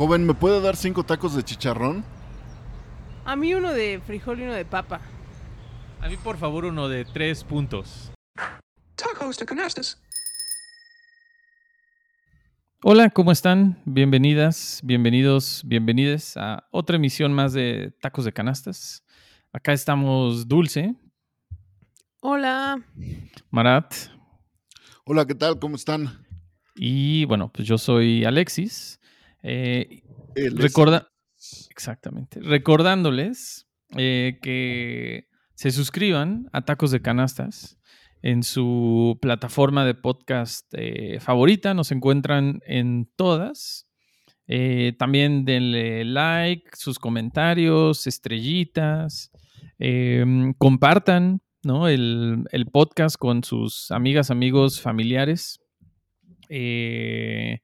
Joven, ¿me puede dar cinco tacos de chicharrón? A mí uno de frijol y uno de papa. A mí, por favor, uno de tres puntos. Tacos de canastas. Hola, ¿cómo están? Bienvenidas, bienvenidos, bienvenides a otra emisión más de Tacos de Canastas. Acá estamos Dulce, Hola. Marat Hola, ¿qué tal? ¿Cómo están? y bueno, pues yo soy Alexis. Eh, recorda Exactamente. Recordándoles eh, que se suscriban a Tacos de Canastas en su plataforma de podcast eh, favorita. Nos encuentran en todas. Eh, también denle like, sus comentarios, estrellitas. eh, compartan ¿no? el, el podcast con sus amigas, amigos, familiares. Eh,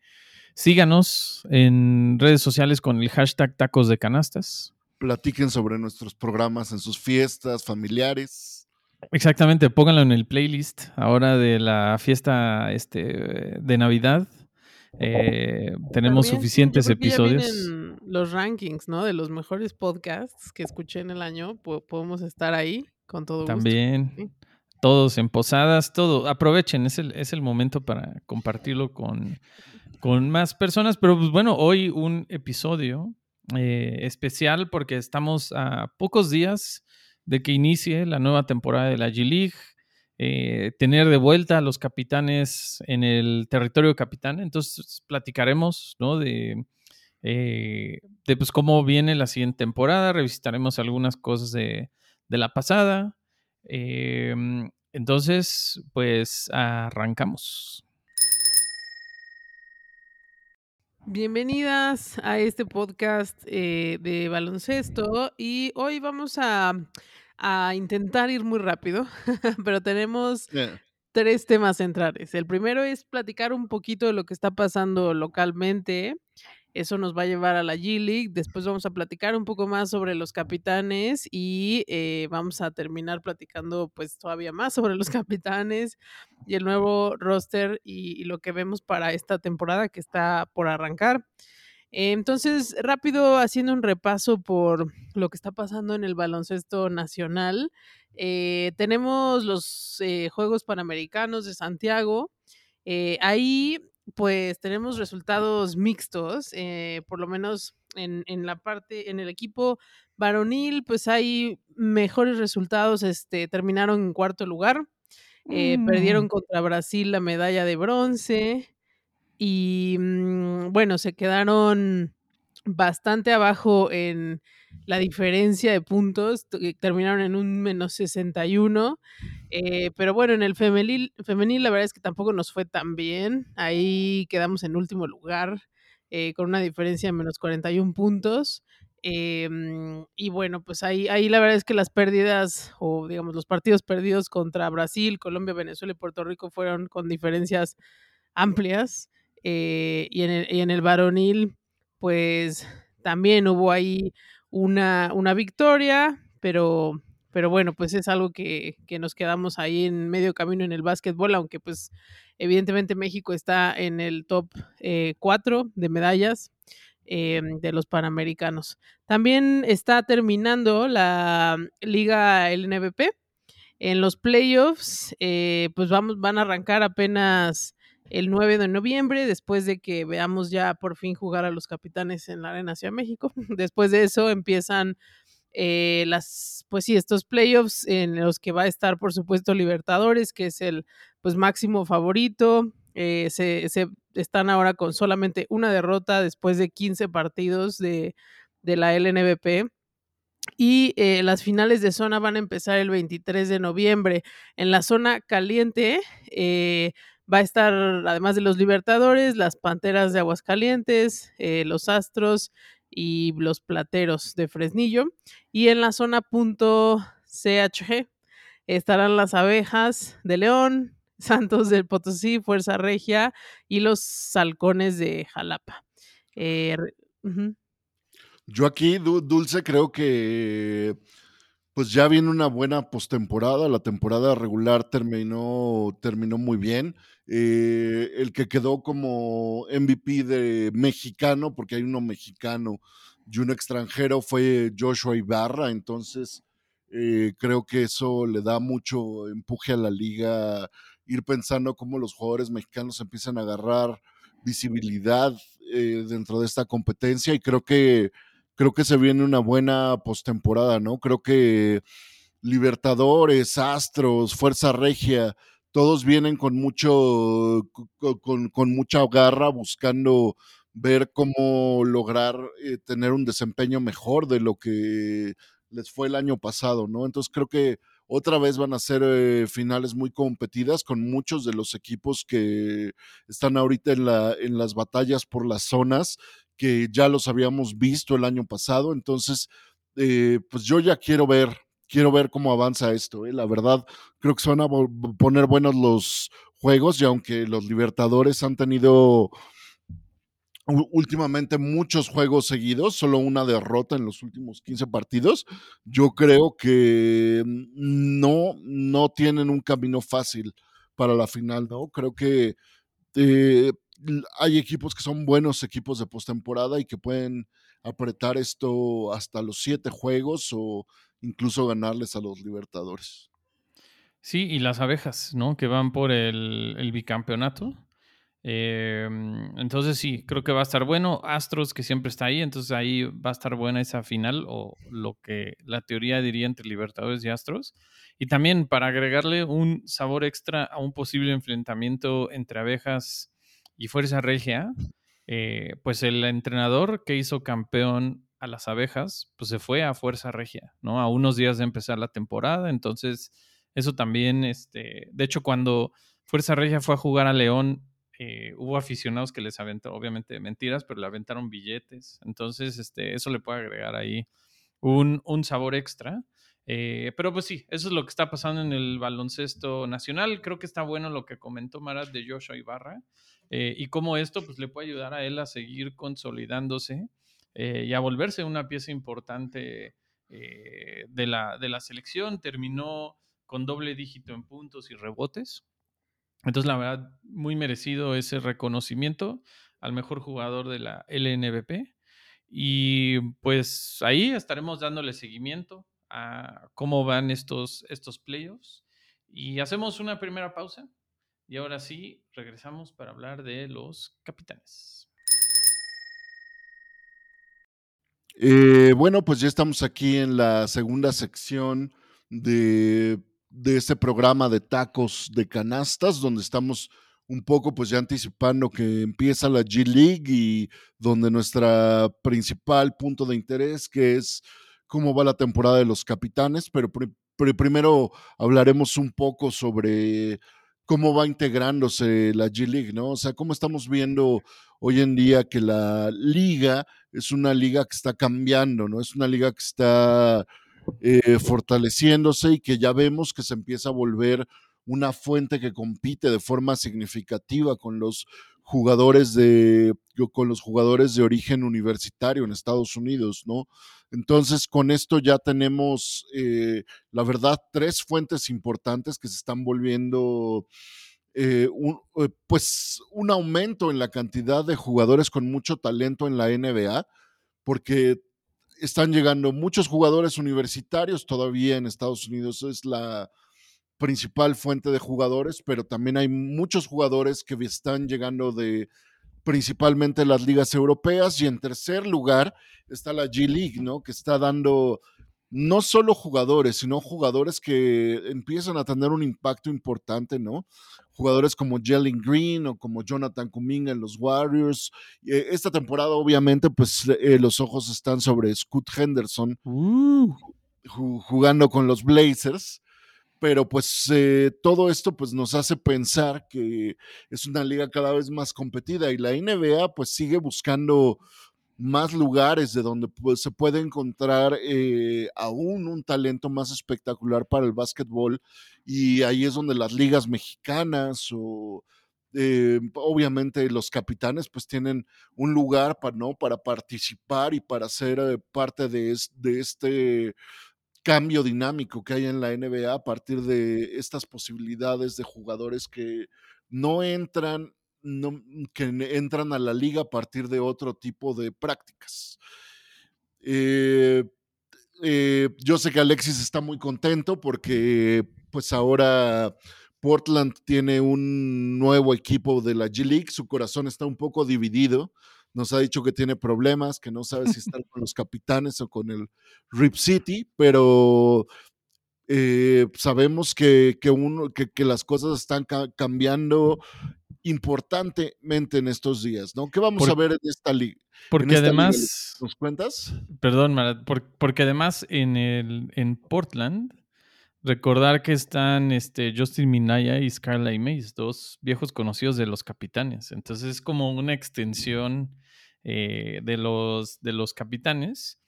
síganos en redes sociales con el hashtag tacos de canastas. Platiquen sobre nuestros programas en sus fiestas familiares. Exactamente, pónganlo en el playlist ahora de la fiesta este, de Navidad. Eh, tenemos También, suficientes episodios. los rankings, ¿no? De los mejores podcasts que escuché en el año. Po- podemos estar ahí con todo gusto. También. Todos en posadas, todo. Aprovechen, es el, es el momento para compartirlo con, con más personas. Pero pues bueno, hoy un episodio eh, especial porque estamos a pocos días de que inicie la nueva temporada de la G-League. eh, tener de vuelta a los capitanes en el territorio capitán. Entonces platicaremos ¿no? de, eh, de pues, cómo viene la siguiente temporada. Revisitaremos algunas cosas de, de la pasada. Eh, entonces, pues arrancamos. Bienvenidas a este podcast eh, de baloncesto y hoy vamos a, a intentar ir muy rápido, pero tenemos tres temas centrales. El primero es platicar un poquito de lo que está pasando localmente. Eso nos va a llevar a la G-League. Después vamos a platicar un poco más sobre los capitanes y eh, vamos a terminar platicando pues todavía más sobre los capitanes y el nuevo roster y, lo que vemos para esta temporada que está por arrancar. Entonces, rápido haciendo un repaso por lo que está pasando en el baloncesto nacional. Eh, tenemos los eh, Juegos Panamericanos de Santiago. Ahí, pues, tenemos resultados mixtos, eh, por lo menos en, en la parte, en el equipo varonil, pues hay mejores resultados, este, terminaron en cuarto lugar, eh, perdieron contra Brasil la medalla de bronce y, mm, bueno, se quedaron bastante abajo en la diferencia de puntos, t- terminaron en un menos 61, eh, pero bueno, en el femenil, femenil la verdad es que tampoco nos fue tan bien, ahí quedamos en último lugar eh, con una diferencia de menos 41 puntos. eh, mm, y bueno, pues ahí, ahí la verdad es que las pérdidas o digamos los partidos perdidos contra Brasil, Colombia, Venezuela y Puerto Rico fueron con diferencias amplias. eh, y, en el, y en el varonil, pues también hubo ahí una, una victoria, pero, pero bueno, pues es algo que, que nos quedamos ahí en medio camino en el básquetbol, aunque pues evidentemente México está en el top 4 de medallas eh, de los Panamericanos. También está terminando la liga LNBP. En los playoffs, eh, pues vamos, van a arrancar apenas el 9 de noviembre, después de que veamos ya por fin jugar a los capitanes en la Arena de México. Después de eso empiezan eh, las, pues sí, estos playoffs en los que va a estar, por supuesto, Libertadores, que es el pues máximo favorito. Eh, se, se están ahora con solamente una derrota después de 15 partidos de, de la LNBP. Y eh, las finales de zona van a empezar el 23 de noviembre. En la zona caliente va a estar, además de los Libertadores, las Panteras de Aguascalientes, eh, los Astros y los Plateros de Fresnillo. Y en la zona punto CHG estarán las Abejas de León, Santos del Potosí, Fuerza Regia y los Halcones de Jalapa. Eh. Yo aquí, Du- Dulce, creo que pues ya viene una buena postemporada. La temporada regular terminó, terminó muy bien. Eh, el que quedó como MVP de mexicano, porque hay uno mexicano y uno extranjero, fue Joshua Ibarra. Entonces, eh, creo que eso le da mucho empuje a la liga, ir pensando cómo los jugadores mexicanos empiezan a agarrar visibilidad eh, dentro de esta competencia y creo que creo que se viene una buena postemporada, ¿no? Creo que Libertadores, Astros, Fuerza Regia, todos vienen con mucho, con, con mucha garra buscando ver cómo lograr eh, tener un desempeño mejor de lo que les fue el año pasado, ¿no? Entonces creo que otra vez van a ser eh, finales muy competidas con muchos de los equipos que están ahorita en, la, en las batallas por las zonas que ya los habíamos visto el año pasado. Entonces, eh, pues yo ya quiero ver, quiero ver cómo avanza esto. ¿eh? La verdad, creo que se van a poner buenos los juegos y aunque los Libertadores han tenido últimamente muchos juegos seguidos, solo una derrota en los últimos 15 partidos, yo creo que no, no tienen un camino fácil para la final, ¿no? Creo que eh, hay equipos que son buenos equipos de postemporada y que pueden apretar esto hasta los siete juegos o incluso ganarles a los Libertadores. Sí, y las abejas, ¿no? Que van por el, bicampeonato. Em, entonces sí, creo que va a estar bueno. Astros, que siempre está ahí, entonces ahí va a estar buena esa final o lo que la teoría diría entre Libertadores y Astros. Y también para agregarle un sabor extra a un posible enfrentamiento entre abejas y Fuerza Regia, eh, pues el entrenador que hizo campeón a las abejas, pues se fue a Fuerza Regia, ¿no? A unos días de empezar la temporada, entonces eso también, este, de hecho cuando Fuerza Regia fue a jugar a León, eh, hubo aficionados que les aventaron, obviamente mentiras, pero le aventaron billetes. Entonces, este, eso le puede agregar ahí un, sabor extra. Eh, pero pues sí, eso es lo que está pasando en el baloncesto nacional. Creo que está bueno lo que comentó Marat de Joshua Ibarra eh, y cómo esto pues, le puede ayudar a él a seguir consolidándose y a volverse una pieza importante de, la, de la selección. Terminó con doble dígito en puntos y rebotes. Entonces, la verdad, muy merecido ese reconocimiento al mejor jugador de la LNBP. Y pues ahí estaremos dándole seguimiento a cómo van estos, estos playoffs. Y hacemos una primera pausa. Y ahora sí, regresamos para hablar de los capitanes. Eh, bueno, pues ya estamos aquí en la segunda sección de de este programa de tacos de canastas, donde estamos un poco pues ya anticipando que empieza la G League y donde nuestra principal punto de interés que es cómo va la temporada de los capitanes, pero, primero hablaremos un poco sobre cómo va integrándose la G League, ¿no? O sea, cómo estamos viendo hoy en día que la liga es una liga que está cambiando, ¿no? Es una liga que está eh, fortaleciéndose y que ya vemos que se empieza a volver una fuente que compite de forma significativa con los jugadores de con los jugadores de origen universitario en Estados Unidos, ¿no? Entonces, con esto ya tenemos, eh, la verdad, tres fuentes importantes que se están volviendo eh, un, pues un aumento en la cantidad de jugadores con mucho talento en la NBA, porque están llegando muchos jugadores universitarios, todavía en Estados Unidos es la principal fuente de jugadores, pero también hay muchos jugadores que están llegando de principalmente las ligas europeas y en tercer lugar está la G League, ¿no? Que está dando no solo jugadores, sino jugadores que empiezan a tener un impacto importante, ¿no? Jugadores como Jalen Green o como Jonathan Kuminga en los Warriors. Eh, esta temporada, obviamente, pues eh, los ojos están sobre Scott Henderson uh. jugando con los Blazers. Pero pues eh, todo esto pues nos hace pensar que es una liga cada vez más competida y la NBA pues sigue buscando más lugares de donde pues, se puede encontrar eh, aún un talento más espectacular para el básquetbol y ahí es donde las ligas mexicanas o eh, obviamente los capitanes pues tienen un lugar para, ¿no? para participar y para ser eh, parte de, de este cambio dinámico que hay en la NBA a partir de estas posibilidades de jugadores que no entran, no, que entran a la liga a partir de otro tipo de prácticas. Eh, eh, yo sé que Alexis está muy contento porque pues ahora Portland tiene un nuevo equipo de la G League, su corazón está un poco dividido, nos ha dicho que tiene problemas, que no sabe si estar con los capitanes o con el Rip City, pero eh, sabemos que, que, uno, que, que, las cosas están ca cambiando importantemente en estos días, ¿no? ¿Qué vamos Por, a ver en esta liga? Porque esta además... Liga? ¿Nos cuentas? Perdón, Marat, por, porque además en, el, en Portland, recordar que están este, Justin Minaya y Scarlett Mays, dos viejos conocidos de los capitanes. Entonces es como una extensión eh, de, los, de los capitanes.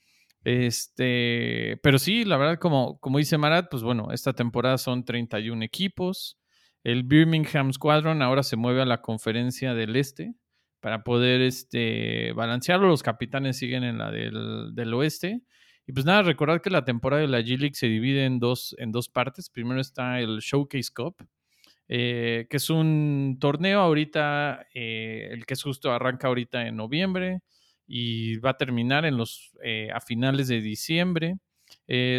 Este, pero sí, la verdad, como, como dice Marat, pues bueno, esta temporada son 31 equipos. El Birmingham Squadron ahora se mueve a la conferencia del Este para poder este, balancearlo. Los capitanes siguen en la del, del oeste. Y pues nada, recordar que la temporada de la G-League se divide en dos, en dos partes. Primero está el Showcase Cup, eh, que es un torneo ahorita, eh, el que es justo arranca ahorita en noviembre y va a terminar en los, eh, a finales de diciembre.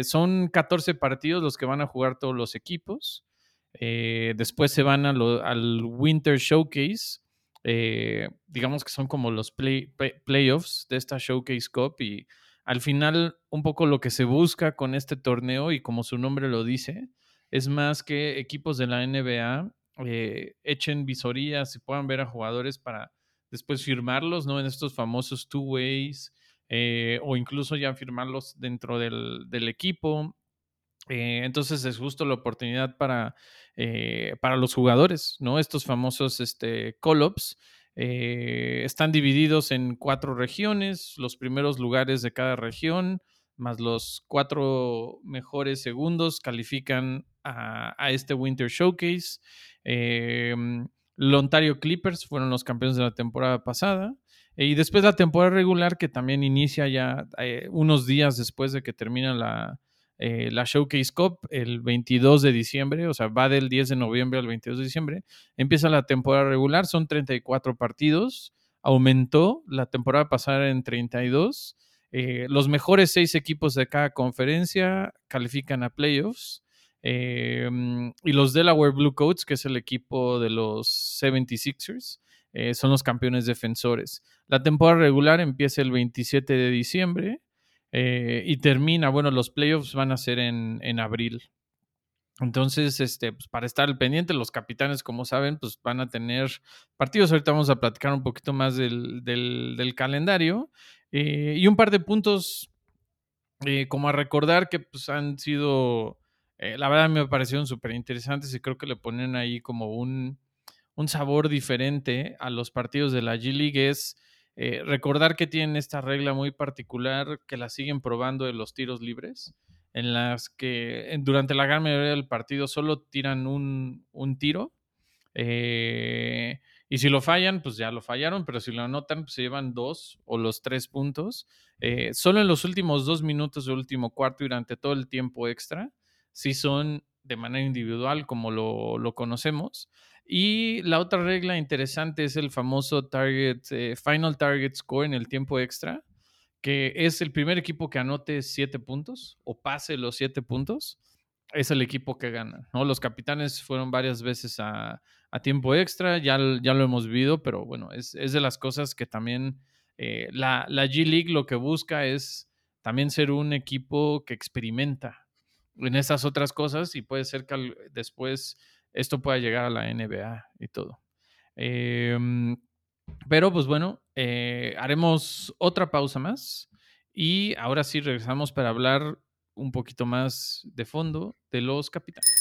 Son 14 partidos los que van a jugar todos los equipos. Después se van al Winter Showcase. digamos que son como los play, playoffs de esta Showcase Cup y al final un poco lo que se busca con este torneo y como su nombre lo dice, es más que equipos de la NBA eh, echen visorías y puedan ver a jugadores para después firmarlos, ¿no? En estos famosos two ways eh, o incluso ya firmarlos dentro del, equipo. Eh, entonces es justo la oportunidad para, para los jugadores, ¿no? Estos famosos este, call-ups están divididos en cuatro regiones, los primeros lugares de cada región, más los cuatro mejores segundos califican a, este Winter Showcase. Eh, los Ontario Clippers fueron los campeones de la temporada pasada. Eh, y después la temporada regular, que también inicia ya eh, unos días después de que termina la, eh, la Showcase Cup, el 22 de diciembre, o sea, va del 10 de noviembre al 22 de diciembre. Empieza la temporada regular, son 34 partidos. Aumentó la temporada pasada en 32. Eh, los mejores seis equipos de cada conferencia califican a playoffs. Eh, y los Delaware Blue Coats, que es el equipo de los 76ers, eh, son los campeones defensores. La temporada regular empieza el 27 de diciembre eh, y termina, bueno, los playoffs van a ser en, en abril. Entonces, este, pues para estar al pendiente, los capitanes, como saben, pues van a tener partidos. Ahorita vamos a platicar un poquito más del, del, calendario eh, y un par de puntos como a recordar que pues, han sido eh, la verdad me parecieron súper interesantes y creo que le ponen ahí como un, sabor diferente a los partidos de la G-League. Es eh, recordar que tienen esta regla muy particular que la siguen probando de los tiros libres, en las que durante la gran mayoría del partido solo tiran un, un tiro. Eh, y si lo fallan, pues ya lo fallaron, pero si lo anotan, pues se llevan dos o los tres puntos. Eh, solo en los últimos dos minutos del último cuarto y durante todo el tiempo extra si son de manera individual como lo, lo, conocemos. Y la otra regla interesante es el famoso target, eh, final target score en el tiempo extra, que es el primer equipo que anote siete puntos o pase los siete puntos, es el equipo que gana. ¿no? Los capitanes fueron varias veces a, a tiempo extra, ya, ya, lo hemos vivido, pero bueno, es, es de las cosas que también eh, la, la G League lo que busca es también ser un equipo que experimenta, en esas otras cosas y puede ser que después esto pueda llegar a la NBA y todo. Eh, pero pues bueno, eh, haremos otra pausa más y ahora sí regresamos para hablar un poquito más de fondo de los capitanes.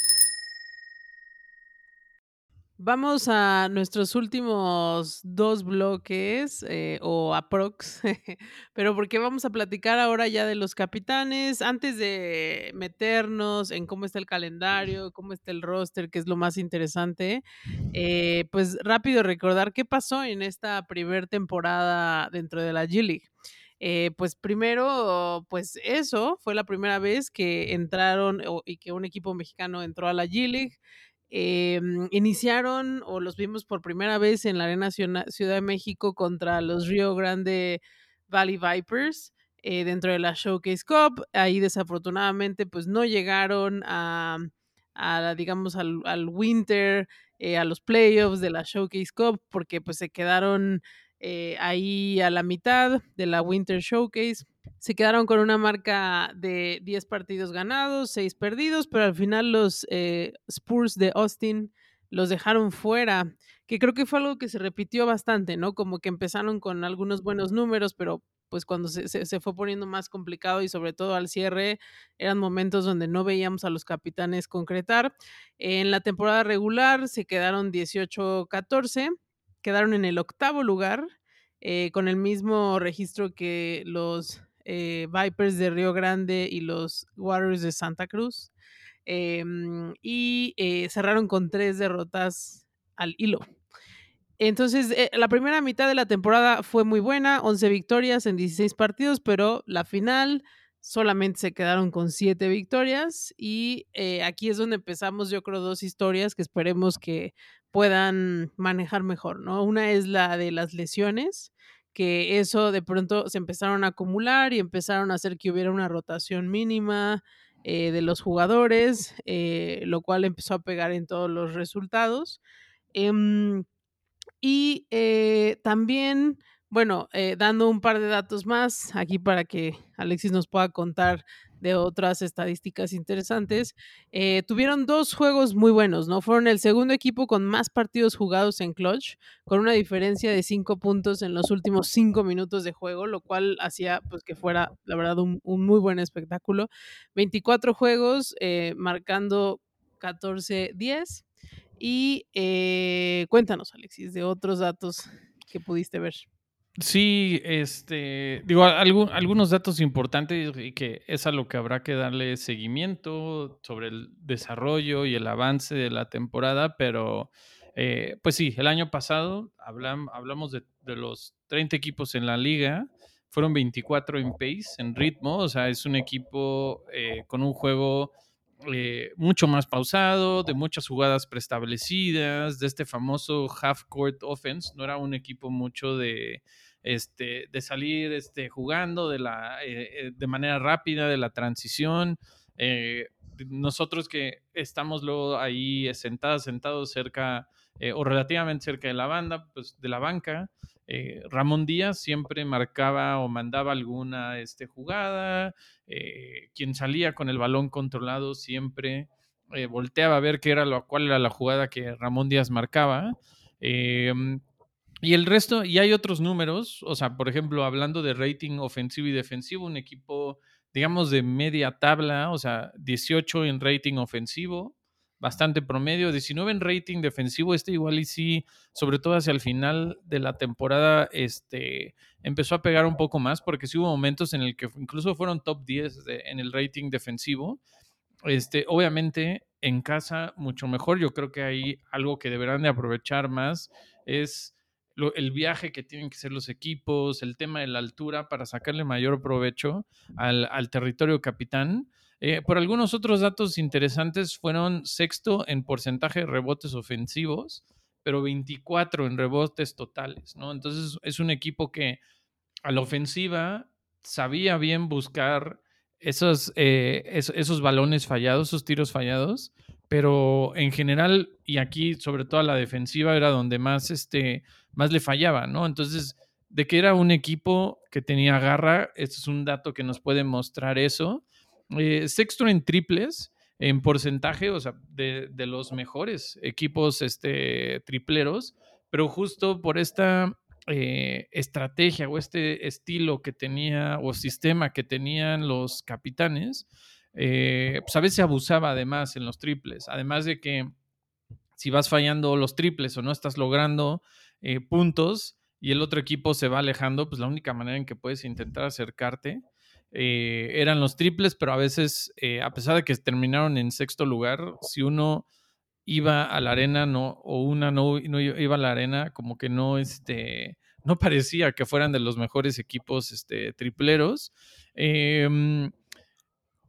Vamos a nuestros últimos dos bloques eh, o aprox, pero porque vamos a platicar ahora ya de los capitanes, antes de meternos en cómo está el calendario, cómo está el roster, que es lo más interesante, eh, pues rápido recordar qué pasó en esta primera temporada dentro de la G-League. Eh, pues primero, pues eso fue la primera vez que entraron o- y que un equipo mexicano entró a la G-League. Em, iniciaron o los vimos por primera vez en la Arena Ciudad de México contra los Río Grande Valley Vipers eh, dentro de la Showcase Cup. Ahí desafortunadamente pues no llegaron a, digamos, al, al winter, eh, a los playoffs de la Showcase Cup porque pues se quedaron eh, ahí a la mitad de la Winter Showcase. Se quedaron con una marca de 10 partidos ganados, 6 perdidos, pero al final los eh, Spurs de Austin los dejaron fuera, que creo que fue algo que se repitió bastante, ¿no? Como que empezaron con algunos buenos números, pero pues cuando se, se- se fue poniendo más complicado y sobre todo al cierre, eran momentos donde no veíamos a los capitanes concretar. En la temporada regular se quedaron 18-14, quedaron en el octavo lugar, eh, con el mismo registro que los eh, Vipers de Río Grande y los Warriors de Santa Cruz. em, y eh, cerraron con tres derrotas al hilo. Entonces, la primera mitad de la temporada fue muy buena, 11 victorias en 16 partidos, pero la final solamente se quedaron con 7 victorias y aquí es donde empezamos, yo creo, dos historias que esperemos que puedan manejar mejor, ¿no? Una es la de las lesiones, que eso de pronto se empezaron a acumular y empezaron a hacer que hubiera una rotación mínima eh, de los jugadores, eh, lo cual empezó a pegar en todos los resultados. Em, y eh, también, bueno, dando un par de datos más aquí para que Alexis nos pueda contar de otras estadísticas interesantes, eh, tuvieron dos juegos muy buenos, ¿no? Fueron el segundo equipo con más partidos jugados en clutch, con una diferencia de cinco puntos en los últimos cinco minutos de juego, lo cual hacía pues que fuera, la verdad, un, un muy buen espectáculo. 24 juegos, eh, marcando 14-10. Y eh, cuéntanos, Alexis, de otros datos que pudiste ver. Sí, este, digo, algunos datos importantes y que es a lo que habrá que darle seguimiento sobre el desarrollo y el avance de la temporada, pero eh, pues sí, el año pasado hablam- hablamos de, de los 30 equipos en la liga, fueron 24 en pace, en ritmo, o sea, es un equipo eh, con un juego eh, mucho más pausado, de muchas jugadas preestablecidas, de este famoso half court offense, no era un equipo mucho de este, de salir este, jugando de, la, eh, eh, de manera rápida, de la transición. Eh, nosotros que estamos luego ahí sentados, sentados cerca o relativamente cerca de la banda, pues de la banca, Ramón Díaz siempre marcaba o mandaba alguna este, jugada, quien salía con el balón controlado siempre volteaba a ver qué era lo, cuál era la jugada que Ramón Díaz marcaba. Y el resto, y hay otros números, o sea, por ejemplo, hablando de rating ofensivo y defensivo, un equipo, digamos, de media tabla, o sea, 18 en rating ofensivo, bastante promedio, 19 en rating defensivo, este igual y sí, sobre todo hacia el final de la temporada, este, empezó a pegar un poco más, porque sí hubo momentos en el que incluso fueron top 10 de, en el rating defensivo, este, obviamente en casa mucho mejor. Yo creo que hay algo que deberán de aprovechar más es el viaje que tienen que hacer los equipos, el tema de la altura para sacarle mayor provecho al, al territorio capitán. Eh, por algunos otros datos interesantes, fueron sexto en porcentaje de rebotes ofensivos, pero 24 en rebotes totales, ¿no? Entonces es un equipo que a la ofensiva sabía bien buscar esos, eh, esos, esos, balones fallados, esos tiros fallados, pero en general, y aquí sobre todo a la defensiva era donde más, este, más le fallaba, ¿no? Entonces, de que era un equipo que tenía garra, este es un dato que nos puede mostrar eso. Eh, sexto en triples, en porcentaje, o sea, de, de los mejores equipos este, tripleros, pero justo por esta eh, estrategia o este estilo que tenía o sistema que tenían los capitanes, eh, pues a veces abusaba además en los triples, además de que si vas fallando los triples o no estás logrando eh, puntos y el otro equipo se va alejando, pues la única manera en que puedes intentar acercarte eh, eran los triples, pero a veces, eh, a pesar de que terminaron en sexto lugar, si uno iba a la arena no, o una no, no iba a la arena, como que no, este, no parecía que fueran de los mejores equipos este, tripleros. Em,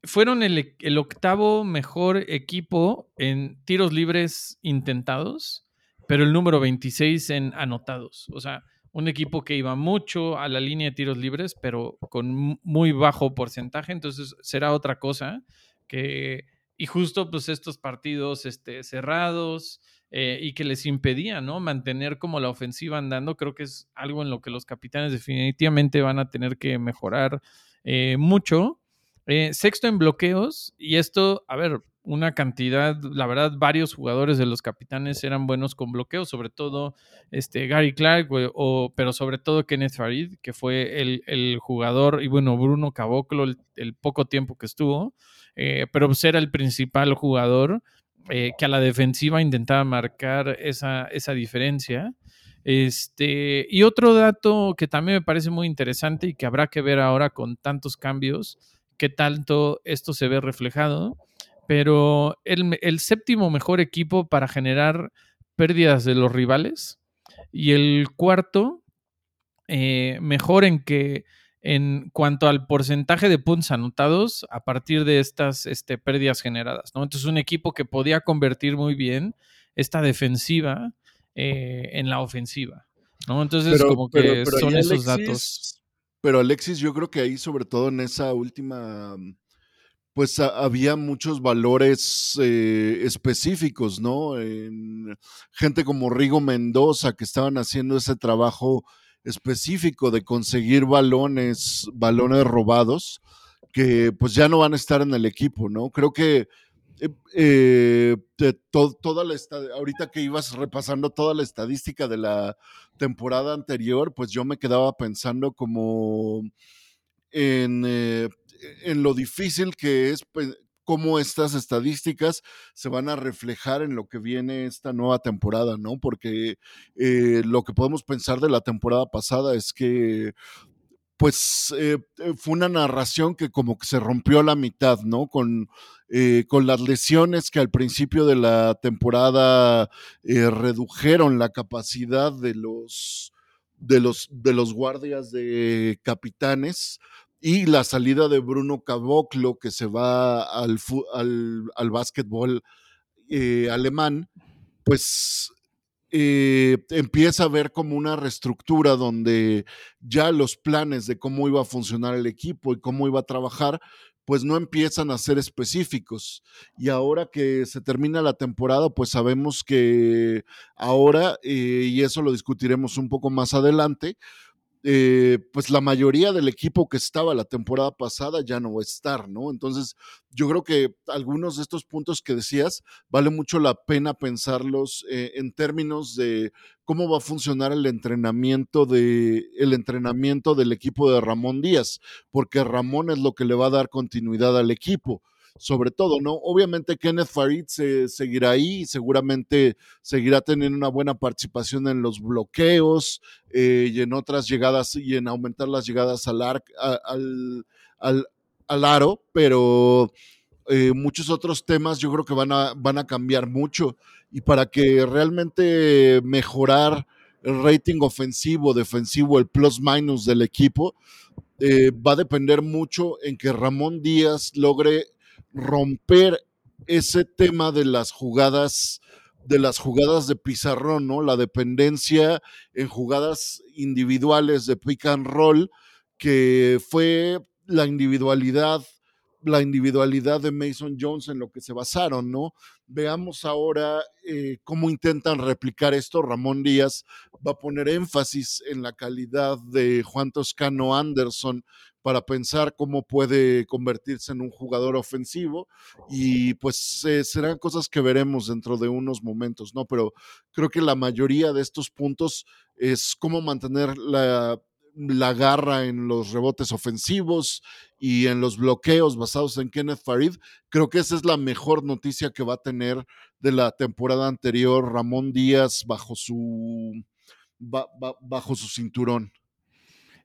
fueron el, el, octavo mejor equipo en tiros libres intentados, pero el número 26 en anotados. O sea, un equipo que iba mucho a la línea de tiros libres, pero con muy bajo porcentaje, entonces será otra cosa que, y justo pues estos partidos este, cerrados eh, y que les impedían, ¿no? Mantener como la ofensiva andando, creo que es algo en lo que los capitanes definitivamente van a tener que mejorar eh, mucho. Eh, sexto en bloqueos, y esto, a ver, una cantidad, la verdad, varios jugadores de los capitanes eran buenos con bloqueos, sobre todo este, Gary Clark, o, pero sobre todo Kenneth Farid, que fue el, jugador, y bueno, Bruno Caboclo, el, poco tiempo que estuvo, eh, pero pues era el principal jugador eh, que a la defensiva intentaba marcar esa, esa diferencia. Este, y otro dato que también me parece muy interesante y que habrá que ver ahora con tantos cambios, qué tanto esto se ve reflejado, pero el, séptimo mejor equipo para generar pérdidas de los rivales y el cuarto eh, mejor en que en cuanto al porcentaje de puntos anotados a partir de estas este, pérdidas generadas, ¿no? Entonces un equipo que podía convertir muy bien esta defensiva eh, en la ofensiva, ¿no? Entonces como que son esos datos. Pero Alexis, yo creo que ahí sobre todo en esa última pues había muchos valores eh, específicos, ¿no? En gente como Rigo Mendoza que estaban haciendo ese trabajo específico de conseguir balones, balones robados, que pues ya no van a estar en el equipo, ¿no? Creo que eh, eh, toda la ahorita que ibas repasando toda la estadística de la temporada anterior, pues yo me quedaba pensando como en en lo difícil que es pues, cómo estas estadísticas se van a reflejar en lo que viene esta nueva temporada, ¿no? Porque eh, lo que podemos pensar de la temporada pasada es que pues eh, eh, fue una narración que como que se rompió a la mitad, ¿no? Con, con las lesiones que al principio de la temporada redujeron la capacidad de los, de los, de los guardias de capitanes y la salida de Bruno Caboclo, que se va al, al, básquetbol eh, alemán, pues eh, empieza a ver como una reestructura donde ya los planes de cómo iba a funcionar el equipo y cómo iba a trabajar, pues no empiezan a ser específicos. Y ahora que se termina la temporada, pues sabemos que ahora, eh, y eso lo discutiremos un poco más adelante, eh, pues la mayoría del equipo que estaba la temporada pasada ya no va a estar, ¿no? Entonces, yo creo que algunos de estos puntos que decías, vale mucho la pena pensarlos eh, en términos de cómo va a funcionar el entrenamiento, de, el entrenamiento del equipo de Ramón Díaz, porque Ramón es lo que le va a dar continuidad al equipo sobre todo, ¿no? Obviamente Kenneth Farid se, seguirá ahí seguramente seguirá teniendo una buena participación en los bloqueos eh, y en otras llegadas y en aumentar las llegadas al, al, al, aro, pero eh, muchos otros temas yo creo que van a, van a cambiar mucho y para que realmente mejorar el rating ofensivo, defensivo, el plus minus del equipo, eh, va a depender mucho en que Ramón Díaz logre romper ese tema de las jugadas de las jugadas de pizarrón, ¿no? La dependencia en jugadas individuales de pick and roll, que fue la individualidad, la individualidad de Mason Jones en lo que se basaron, ¿no? Veamos ahora eh, cómo intentan replicar esto. Ramón Díaz va a poner énfasis en la calidad de Juan Toscano Anderson para pensar cómo puede convertirse en un jugador ofensivo y pues eh, serán cosas que veremos dentro de unos momentos, ¿no? Pero creo que la mayoría de estos puntos es cómo mantener la, la garra en los rebotes ofensivos y en los bloqueos basados en Kenneth Farid. Creo que esa es la mejor noticia que va a tener de la temporada anterior Ramón Díaz bajo su, bajo su cinturón.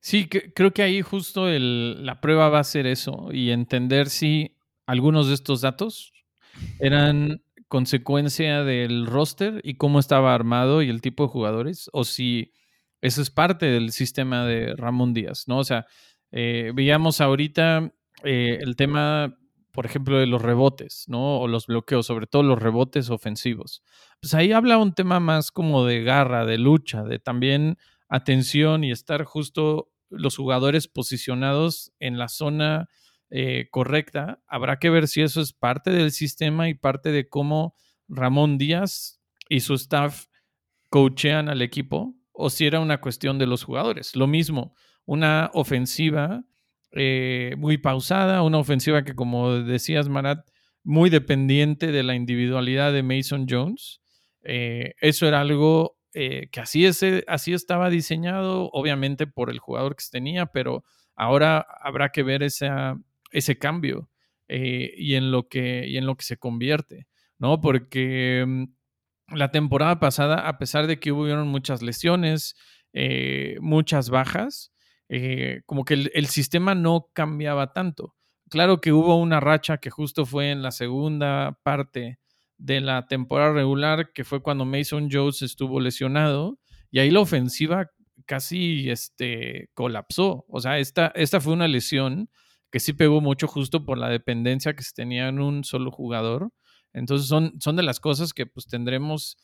Sí, creo que ahí justo la prueba va a ser eso y entender si algunos de estos datos eran consecuencia del roster y cómo estaba armado y el tipo de jugadores, o si Eso es parte del sistema de Ramón Díaz, ¿no? O sea, eh, veíamos ahorita eh, el tema, por ejemplo, de los rebotes, ¿no? O los bloqueos, sobre todo los rebotes ofensivos. Pues ahí habla un tema más como de garra, de lucha, de también atención y estar justo los jugadores posicionados en la zona eh, correcta. Habrá que ver si eso es parte del sistema y parte de cómo Ramón Díaz y su staff coachean al equipo o si era una cuestión de los jugadores. Lo mismo, una ofensiva eh, muy pausada, una ofensiva que, como decías, Marat, muy dependiente de la individualidad de Mason Jones. Eh, eso era algo eh, que así, así estaba diseñado, obviamente por el jugador que tenía, pero ahora habrá que ver ese cambio y, en lo que, y en lo que se convierte, ¿no? Porque mm, la temporada pasada, a pesar de que hubieron muchas lesiones, eh, muchas bajas, eh, como que el, sistema no cambiaba tanto. Claro que hubo una racha que justo fue en la segunda parte de la temporada regular, que fue cuando Mason Jones estuvo lesionado, y ahí la ofensiva casi este, colapsó. O sea, esta, esta fue una lesión que sí pegó mucho justo por la dependencia que se tenía en un solo jugador. Entonces son, son de las cosas que pues tendremos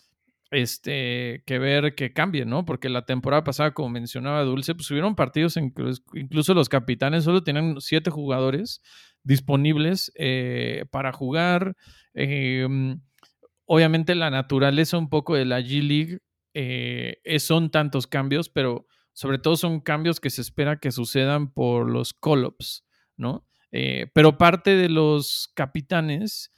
este, que ver que cambien, ¿no? Porque la temporada pasada, como mencionaba Dulce, pues hubieron partidos, en que incluso los capitanes solo tenían siete jugadores disponibles eh, para jugar. Em, obviamente la naturaleza un poco de la G League eh, son tantos cambios, pero sobre todo son cambios que se espera que sucedan por los call-ups, ¿no? Eh, pero parte de los capitanes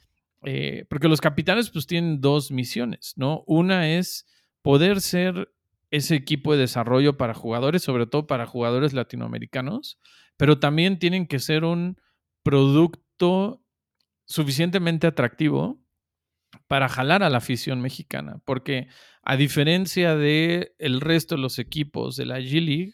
eh, porque los capitanes pues tienen dos misiones, ¿no? Una es poder ser ese equipo de desarrollo para jugadores, sobre todo para jugadores latinoamericanos, pero también tienen que ser un producto suficientemente atractivo para jalar a la afición mexicana, porque a diferencia de el resto de los equipos de la G League,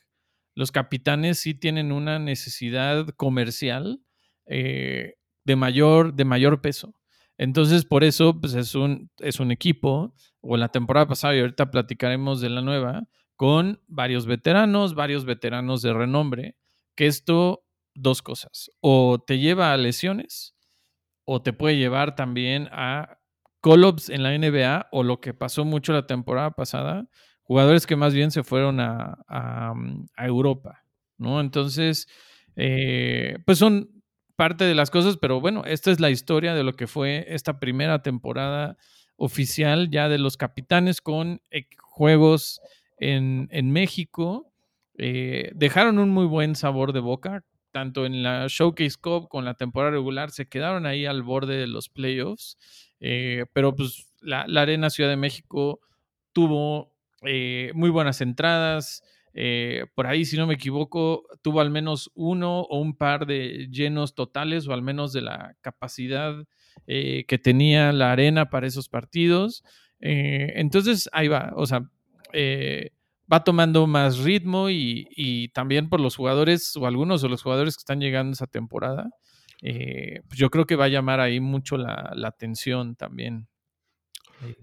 los capitanes sí tienen una necesidad comercial eh, de, mayor, de mayor peso. Entonces, por eso, pues es un, es un equipo, o en la temporada pasada, y ahorita platicaremos de la nueva, con varios veteranos, varios veteranos de renombre, que esto, dos cosas, o te lleva a lesiones, o te puede llevar también a call-ups en la NBA, o lo que pasó mucho la temporada pasada, jugadores que más bien se fueron a, a, Europa, ¿no? Entonces, eh, pues son parte de las cosas, pero bueno, esta es la historia de lo que fue esta primera temporada oficial ya de los capitanes con eh, juegos en, México. Eh, dejaron un muy buen sabor de boca, tanto en la Showcase Cup con la temporada regular, se quedaron ahí al borde de los playoffs, eh, pero pues la, Arena Ciudad de México tuvo muy buenas entradas, eh, por ahí, si no me equivoco, tuvo al menos uno o un par de llenos totales o al menos de la capacidad eh, que tenía la arena para esos partidos. Eh, entonces, ahí va, o sea, va tomando más ritmo y, también por los jugadores o algunos de los jugadores que están llegando esa temporada. pues yo creo que va a llamar ahí mucho la, atención también.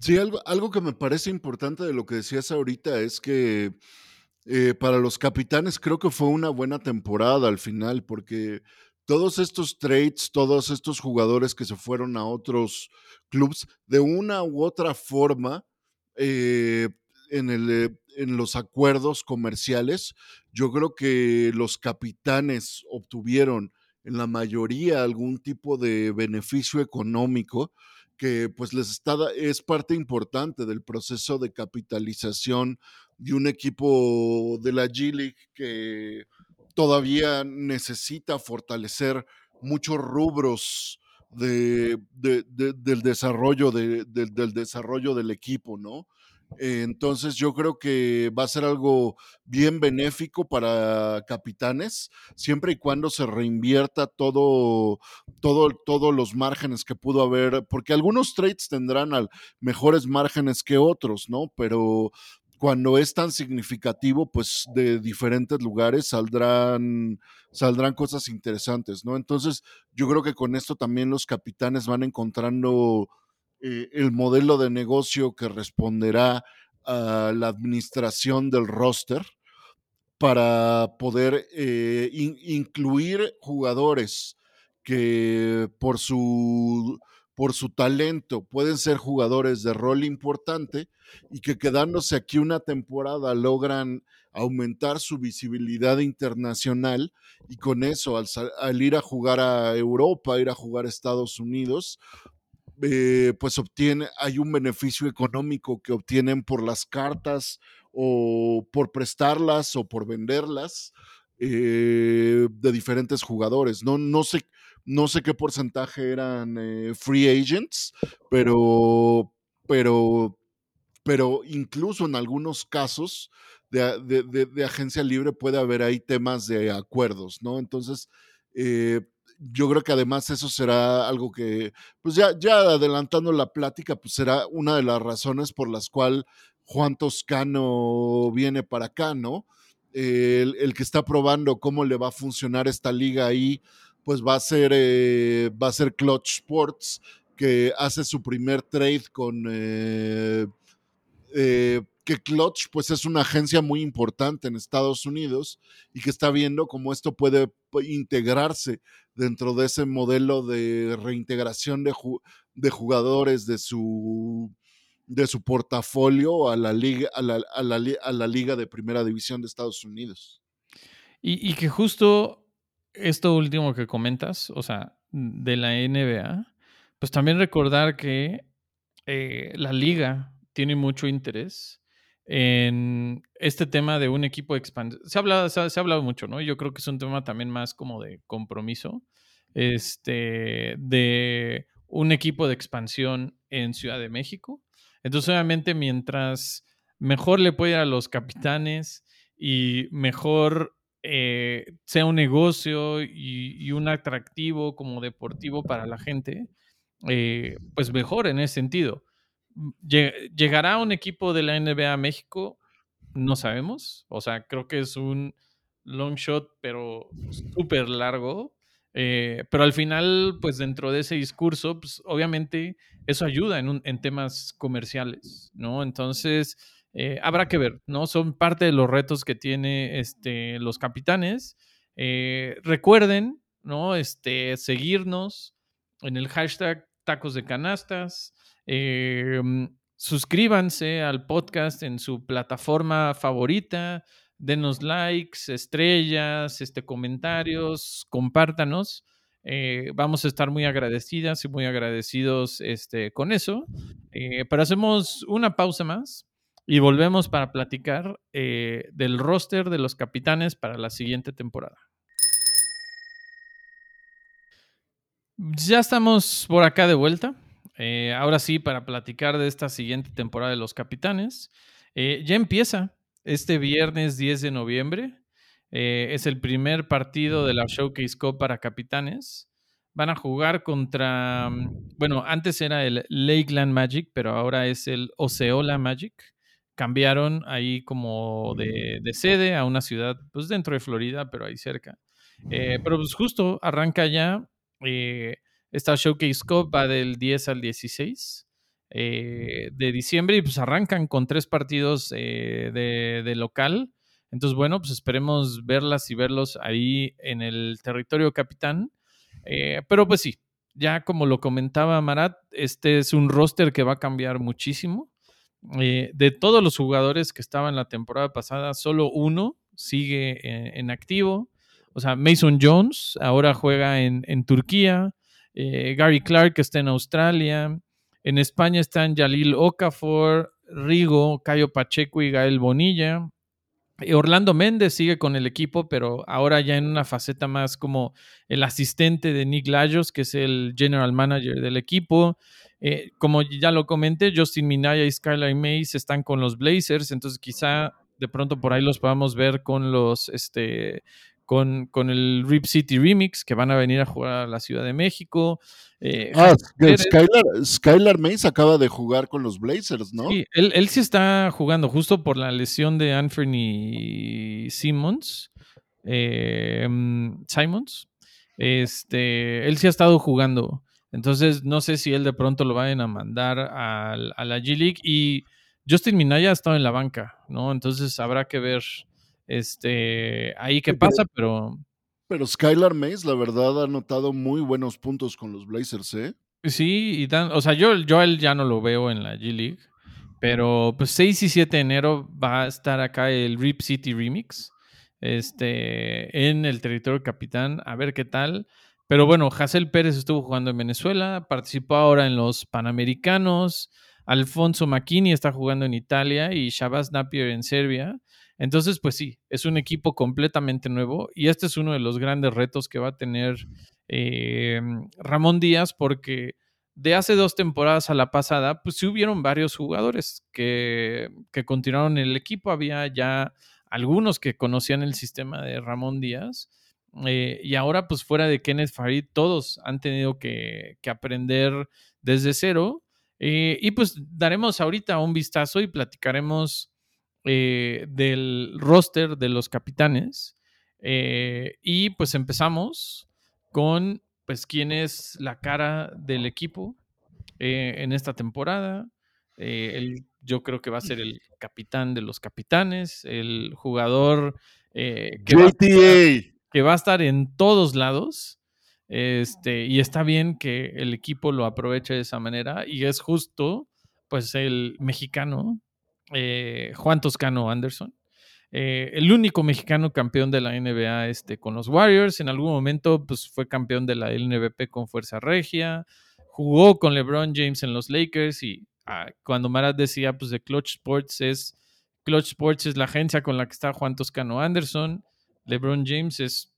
Sí, algo que me parece importante de lo que decías ahorita es que eh, para los capitanes creo que fue una buena temporada al final, porque todos estos trades, todos estos jugadores que se fueron a otros clubes, de una u otra forma, eh, en, el, eh, en los acuerdos comerciales, yo creo que los capitanes obtuvieron en la mayoría algún tipo de beneficio económico que pues les está, es parte importante del proceso de capitalización de un equipo de la G League que todavía necesita fortalecer muchos rubros de, del, desarrollo del desarrollo del equipo, ¿no? entonces yo creo que va a ser algo bien benéfico para capitanes, siempre y cuando se reinvierta todo, todo, todos los márgenes que pudo haber, porque algunos trades tendrán mejores márgenes que otros, ¿no? Pero cuando es tan significativo, pues de diferentes lugares saldrán, saldrán cosas interesantes, ¿no? Entonces, yo creo que con esto también los capitanes van encontrando eh, el modelo de negocio que responderá a la administración del roster para poder eh, in- incluir jugadores que por su, por su talento pueden ser jugadores de rol importante y que quedándose aquí una temporada logran aumentar su visibilidad internacional y con eso al, ir a jugar a Europa, ir a jugar a Estados Unidos, eh, pues obtiene, hay un beneficio económico que obtienen por las cartas o por prestarlas o por venderlas eh, de diferentes jugadores. No, no, sé, no sé qué porcentaje eran eh, free agents, pero, pero, pero incluso en algunos casos de, de- agencia libre puede haber ahí temas de acuerdos, ¿no? Entonces, eh, yo creo que además eso será algo que, pues ya, ya adelantando la plática, pues será una de las razones por las cuales Juan Toscano viene para acá, ¿no? El que está probando cómo le va a funcionar esta liga ahí, pues va a ser, eh, va a ser Clutch Sports, que hace su primer trade con... eh, eh, que Clutch pues es una agencia muy importante en Estados Unidos y que está viendo cómo esto puede pu- integrarse dentro de ese modelo de reintegración de, de jugadores de su de su portafolio a la liga a la, a la a la liga de primera división de Estados Unidos. Y, y que justo esto último que comentas, o sea, de la NBA, pues también recordar que eh, la liga tiene mucho interés en este tema de un equipo de expansión. Se ha, hablado, se, ha, se ha hablado mucho, ¿no? Yo creo que es un tema también más como de compromiso, este, de un equipo de expansión en Ciudad de México. Entonces, obviamente, mientras mejor le puede ir a los capitanes y mejor eh, sea un negocio y, y, un atractivo como deportivo para la gente, eh, pues mejor en ese sentido. ¿Llegará un equipo de la NBA a México? No sabemos. O sea, creo que es un long shot, pero súper largo. Eh, pero al final, pues dentro de ese discurso, pues obviamente eso ayuda en, un, en temas comerciales, ¿no? Entonces, eh, habrá que ver, ¿no? Son parte de los retos que tiene este, los capitanes. Eh, recuerden, ¿no? Este, seguirnos en el hashtag tacos de canastas. Eh, suscríbanse al podcast en su plataforma favorita. Denos likes, estrellas, este, comentarios, compártanos. Vamos a estar muy agradecidas y muy agradecidos este, con eso. Pero hacemos una pausa más y volvemos para platicar eh, del roster de los capitanes para la siguiente temporada. Ya estamos por acá de vuelta. Eh, ahora sí, para platicar de esta siguiente temporada de los capitanes. Eh, ya empieza este viernes 10 de noviembre. Es el primer partido de la Showcase Cup para capitanes. Van a jugar contra, bueno, antes era el Lakeland Magic, pero ahora es el Oceola Magic. Cambiaron ahí como de, de sede a una ciudad, pues dentro de Florida, pero ahí cerca. Eh, pero pues justo arranca ya eh, esta Showcase Cup va del 10 al 16 eh, de diciembre y pues arrancan con tres partidos eh, de, de, local. Entonces, bueno, pues esperemos verlas y verlos ahí en el territorio capitán. Eh, pero pues sí, ya como lo comentaba Marat, este es un roster que va a cambiar muchísimo. Eh, de todos los jugadores que estaban la temporada pasada, solo uno sigue en, en activo. O sea, Mason Jones ahora juega en, Turquía. Eh, Gary Clark está en Australia. En España están Yalil Okafor, Rigo, Cayo Pacheco y Gael Bonilla. Eh, Orlando Méndez sigue con el equipo, pero ahora ya en una faceta más como el asistente de Nick Lajos, que es el general manager del equipo. Eh, como ya lo comenté, Justin Minaya y Skylar Mays están con los Blazers, entonces quizá de pronto por ahí los podamos ver con los este, con, con, el Rip City Remix, que van a venir a jugar a la Ciudad de México. Eh, ah, Skylar, Skylar Mays acaba de jugar con los Blazers, ¿no? Sí, él, él, sí está jugando justo por la lesión de Anthony Simmons. Eh, Simons. Este, él sí ha estado jugando. Entonces, no sé si él de pronto lo vayan a mandar a, a la G League. Y Justin Minaya ha estado en la banca, ¿no? Entonces habrá que ver este, ahí qué pasa, pero Pero Skylar Mays, la verdad, ha anotado muy buenos puntos con los Blazers, ¿eh? sí, y dan, o sea, yo, yo a él ya no lo veo en la G League, pero pues 6 y 7 de enero va a estar acá el Rip City Remix, este, en el territorio capitán, a ver qué tal. Pero bueno, Hazel Pérez estuvo jugando en Venezuela, participó ahora en los Panamericanos, Alfonso Macchini está jugando en Italia y Shabazz Napier en Serbia. Entonces, pues sí, es un equipo completamente nuevo y este es uno de los grandes retos que va a tener eh, Ramón Díaz porque de hace dos temporadas a la pasada, pues sí hubieron varios jugadores que, que continuaron en el equipo. Había ya algunos que conocían el sistema de Ramón Díaz. Eh, y ahora, pues fuera de Kenneth Farid, todos han tenido que, aprender desde cero. Eh, y pues daremos ahorita un vistazo y platicaremos eh, del roster de los capitanes. Y pues empezamos con pues quién es la cara del equipo en esta temporada. Yo creo que va a ser el capitán de los capitanes, el jugador que. Que va a estar en todos lados. Este, y está bien que el equipo lo aproveche de esa manera. Y es justo, pues, el mexicano, eh, Juan Toscano Anderson. Eh, el único mexicano campeón de la NBA este, con los Warriors. En algún momento pues, fue campeón de la LNBP con Fuerza Regia. Jugó con LeBron James en los Lakers. Y ah, cuando Marat decía pues, de Clutch Sports es. Clutch Sports es la agencia con la que está Juan Toscano Anderson. LeBron James es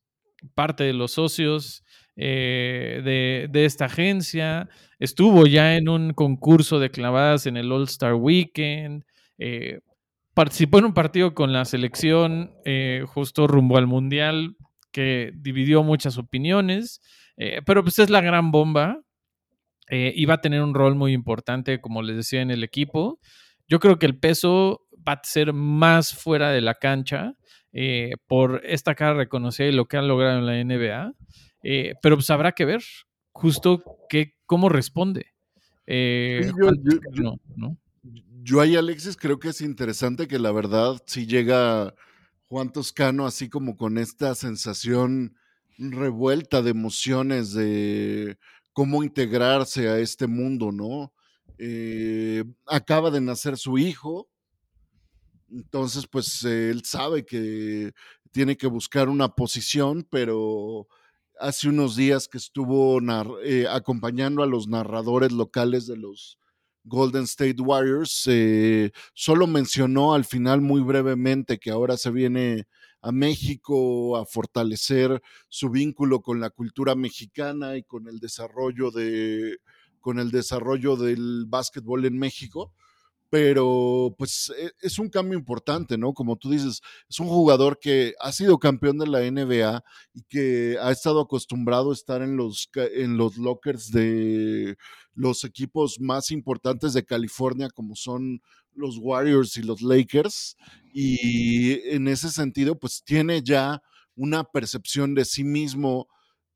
parte de los socios eh, de, de, esta agencia. Estuvo ya en un concurso de clavadas en el All Star Weekend. Eh, participó en un partido con la selección eh, justo rumbo al Mundial que dividió muchas opiniones, pero pues es la gran bomba. Iba a tener un rol muy importante, como les decía, en el equipo. Yo creo que el peso va a ser más fuera de la cancha eh, por esta cara reconocida y lo que han logrado en la NBA. Eh, pero pues habrá que ver justo que, cómo responde. Eh, Sí, yo- yo- yo- no, ¿no? Yo ahí, Alexis, creo que es interesante que la verdad si llega Juan Toscano así como con esta sensación revuelta de emociones de cómo integrarse a este mundo, ¿no? Eh, acaba de nacer su hijo, entonces pues él sabe que tiene que buscar una posición, pero hace unos días que estuvo eh, acompañando a los narradores locales de los Golden State Warriors, eh, solo mencionó al final muy brevemente que ahora se viene a México a fortalecer su vínculo con la cultura mexicana y con el desarrollo de con el desarrollo del básquetbol en México pero pues e- es un cambio importante, ¿no? Como tú dices, es un jugador que ha sido campeón de la NBA y que ha estado acostumbrado a estar en los, en los lockers de los equipos más importantes de California, como son los Warriors y los Lakers. Y en ese sentido, pues tiene ya una percepción de sí mismo.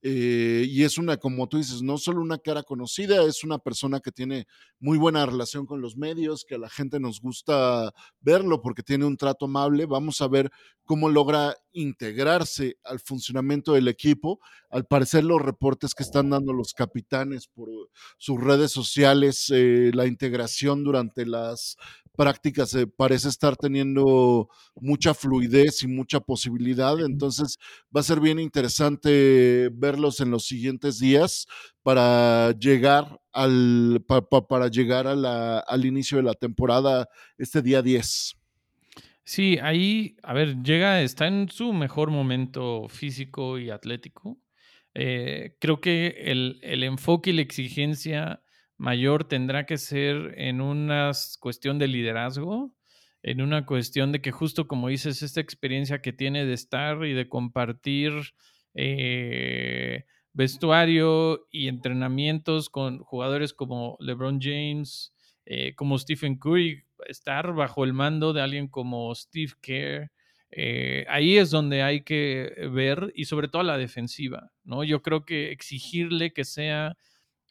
Eh, y es una, como tú dices, no solo una cara conocida, es una persona que tiene muy buena relación con los medios, que a la gente nos gusta verlo porque tiene un trato amable. Vamos a ver cómo logra integrarse al funcionamiento del equipo. Al parecer los reportes que están dando los capitanes por sus redes sociales, eh, la integración durante las prácticas eh, parece estar teniendo mucha fluidez y mucha posibilidad. Entonces va a ser bien interesante verlos en los siguientes días para llegar al, pa- pa- para llegar a la- al inicio de la temporada este día 10. Sí, ahí, a ver, llega, está en su mejor momento físico y atlético. Eh, creo que el, el enfoque y la exigencia mayor tendrá que ser en una cuestión de liderazgo, en una cuestión de que justo como dices, esta experiencia que tiene de estar y de compartir eh, vestuario y entrenamientos con jugadores como LeBron James, eh, como Stephen Curry, estar bajo el mando de alguien como Steve Kerr, eh, ahí es donde hay que ver y sobre todo la defensiva, ¿no? Yo creo que exigirle que sea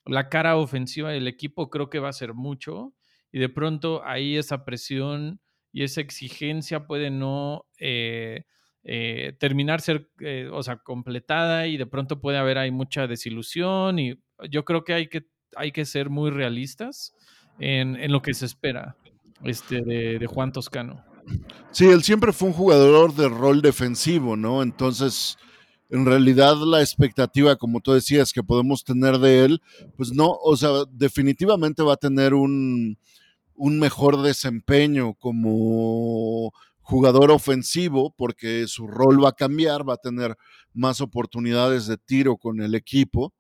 la cara ofensiva del equipo creo que va a ser mucho y de pronto ahí esa presión y esa exigencia puede no eh, eh, terminar ser, eh, o sea, completada y de pronto puede haber ahí mucha desilusión y yo creo que hay que, hay que ser muy realistas en lo que se espera este, de, Juan Toscano. Sí, él siempre fue un jugador de rol defensivo, ¿no? Entonces, en realidad la expectativa, como tú decías, que podemos tener de él, pues no, o sea, definitivamente va a tener un, un mejor desempeño como jugador ofensivo, porque su rol va a cambiar, va a tener más oportunidades de tiro con el equipo.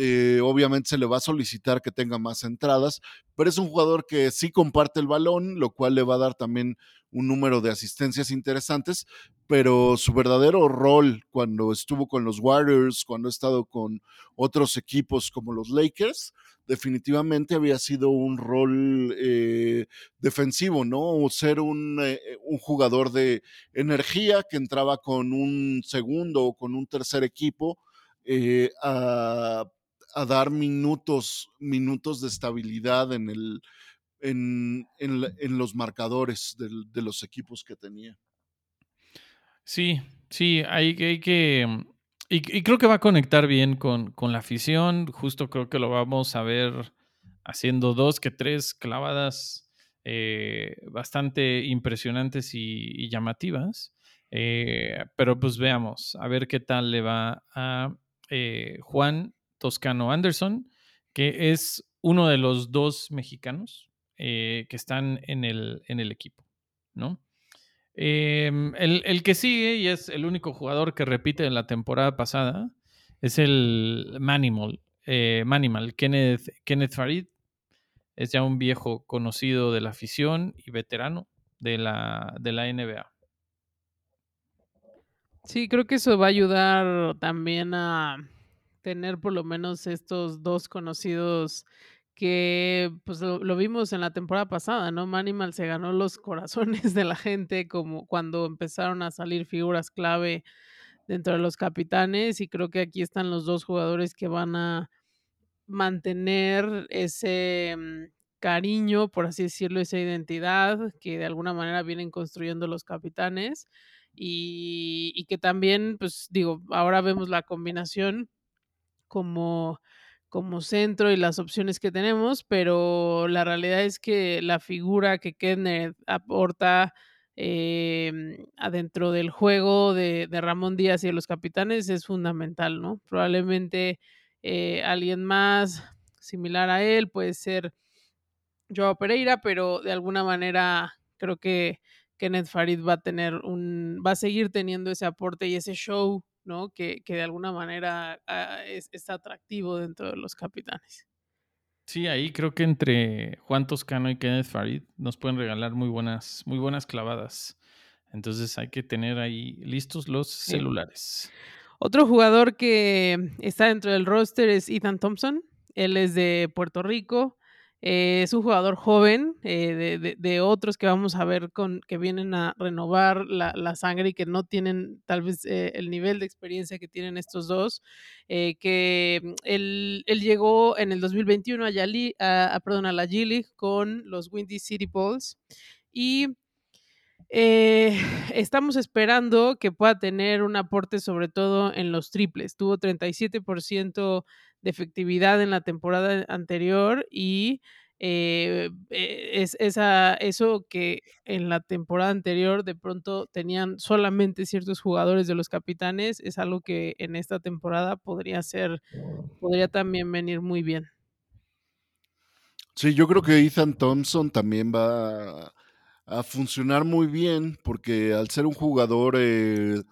Eh, obviamente se le va a solicitar que tenga más entradas, pero es un jugador que sí comparte el balón, lo cual le va a dar también un número de asistencias interesantes, pero su verdadero rol cuando estuvo con los Warriors, cuando ha estado con otros equipos como los Lakers, definitivamente había sido un rol eh, defensivo, ¿no? O ser un, eh, un, jugador de energía que entraba con un segundo o con un tercer equipo eh, a, a, dar minutos, minutos de estabilidad en, el, en, en, en los marcadores de, los equipos que tenía. Sí, sí, hay, hay que y, creo que va a conectar bien con, con, la afición. Justo creo que lo vamos a ver haciendo dos que tres clavadas eh, bastante impresionantes y, y llamativas. Eh, pero pues veamos, a ver qué tal le va a eh, Juan Toscano Anderson, que es uno de los dos mexicanos eh, que están en el, en el equipo, ¿no? Eh, el, el, que sigue y es el único jugador que repite en la temporada pasada es el Manimal, eh, Manimal Kenneth, Kenneth Farid. Es ya un viejo conocido de la afición y veterano de la, de la NBA. Sí, creo que eso va a ayudar también a tener por lo menos estos dos conocidos que pues lo, vimos en la temporada pasada, ¿no? Manimal se ganó los corazones de la gente como cuando empezaron a salir figuras clave dentro de los capitanes y creo que aquí están los dos jugadores que van a mantener ese um, cariño, por así decirlo, esa identidad que de alguna manera vienen construyendo los capitanes y, y que también, pues digo, ahora vemos la combinación como como centro y las opciones que tenemos, pero la realidad es que la figura que Kenneth aporta eh, adentro del juego de, Ramón Díaz y de los capitanes es fundamental, ¿no? Probablemente eh, alguien más similar a él puede ser Joao Pereira, pero de alguna manera creo que Kenneth Farid va a tener un, va a seguir teniendo ese aporte y ese show ¿no? Que, que de alguna manera uh, es, atractivo dentro de los capitanes. Sí, ahí creo que entre Juan Toscano y Kenneth Farid nos pueden regalar muy buenas, muy buenas clavadas. Entonces hay que tener ahí listos los sí. celulares. Otro jugador que está dentro del roster es Ethan Thompson. Él es de Puerto Rico. Eh, es un jugador joven eh, de, otros que vamos a ver con que vienen a renovar la, sangre y que no tienen tal vez eh, el nivel de experiencia que tienen estos dos. Que él, él, llegó en el 2021 a, Yali, a, a, perdón, a la G League con los Windy City Bulls y estamos esperando que pueda tener un aporte sobre todo en los triples. Tuvo 37% de efectividad en la temporada anterior y eh, es esa, eso que en la temporada anterior de pronto tenían solamente ciertos jugadores de los capitanes, es algo que en esta temporada podría ser, podría también venir muy bien. Sí, yo creo que Ethan Thompson también va a funcionar muy bien porque al ser un jugador eh,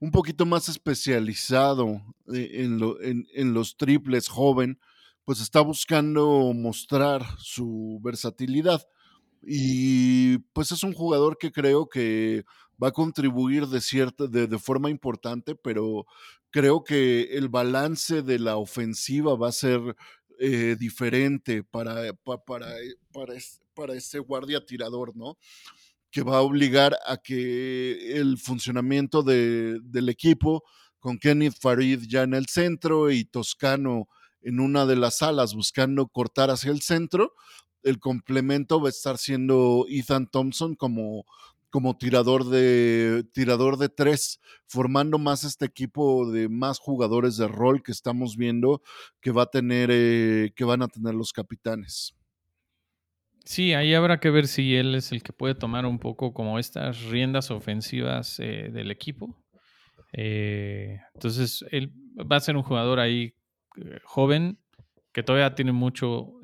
un poquito más especializado eh, en, lo, en, en, los triples joven, pues está buscando mostrar su versatilidad. Y pues es un jugador que creo que va a contribuir de cierta, de, forma importante, pero creo que el balance de la ofensiva va a ser eh, diferente para, para, para, para, para ese guardia tirador, ¿no? Que va a obligar a que el funcionamiento de, del equipo con Kenneth Farid ya en el centro y Toscano en una de las alas buscando cortar hacia el centro, el complemento va a estar siendo Ethan Thompson como, como tirador, de, tirador de tres, formando más este equipo de más jugadores de rol que estamos viendo que, va a tener, eh, que van a tener los capitanes. Sí, ahí habrá que ver si él es el que puede tomar un poco como estas riendas ofensivas eh, del equipo. Eh, entonces, él va a ser un jugador ahí eh, joven que todavía tiene mucho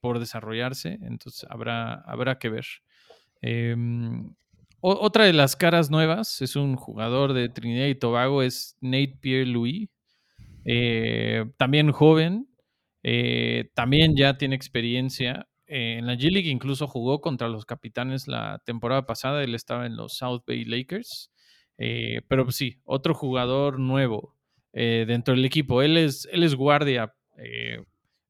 por desarrollarse, entonces habrá, habrá que ver. Em, otra de las caras nuevas es un jugador de Trinidad y Tobago, es Nate Pierre-Louis, también joven, también ya tiene experiencia eh, en la G-League incluso jugó contra los capitanes la temporada pasada, él estaba en los South Bay Lakers, eh, pero pues sí, otro jugador nuevo eh, dentro del equipo. Él es, él es guardia,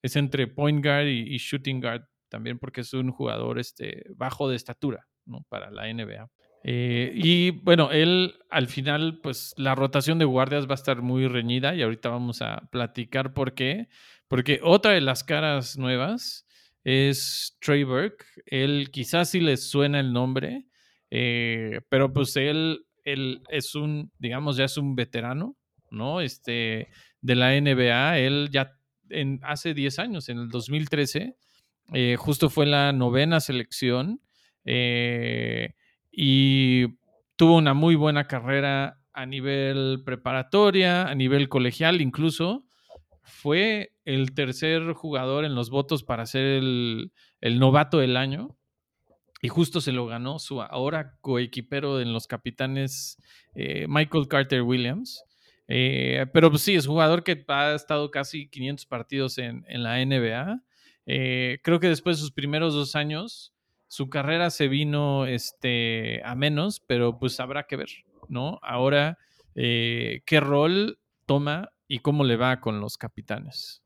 es entre point guard y, shooting guard también porque es un jugador este, bajo de estatura para la NBA. y bueno, él al final, pues la rotación de guardias va a estar muy reñida y ahorita vamos a platicar por qué. Porque otra de las caras nuevas es Trey Burke. Él quizás sí les suena el nombre, eh, pero pues él, él es un, digamos, ya es un veterano, ¿no? Este, de la NBA. Él ya en, hace 10 años, en el 2013, eh, justo fue la novena selección eh, y tuvo una muy buena carrera a nivel preparatoria, a nivel colegial incluso fue el tercer jugador en los votos para ser el, novato del año. Y justo se lo ganó su ahora coequipero en los capitanes, eh, Michael Carter Williams. Eh, pero pues sí, es jugador que ha estado casi 500 partidos en, la NBA. Eh, creo que después de sus primeros dos años, su carrera se vino este, a menos, pero pues habrá que ver, ¿no? Ahora, ¿qué rol toma y cómo le va con los capitanes.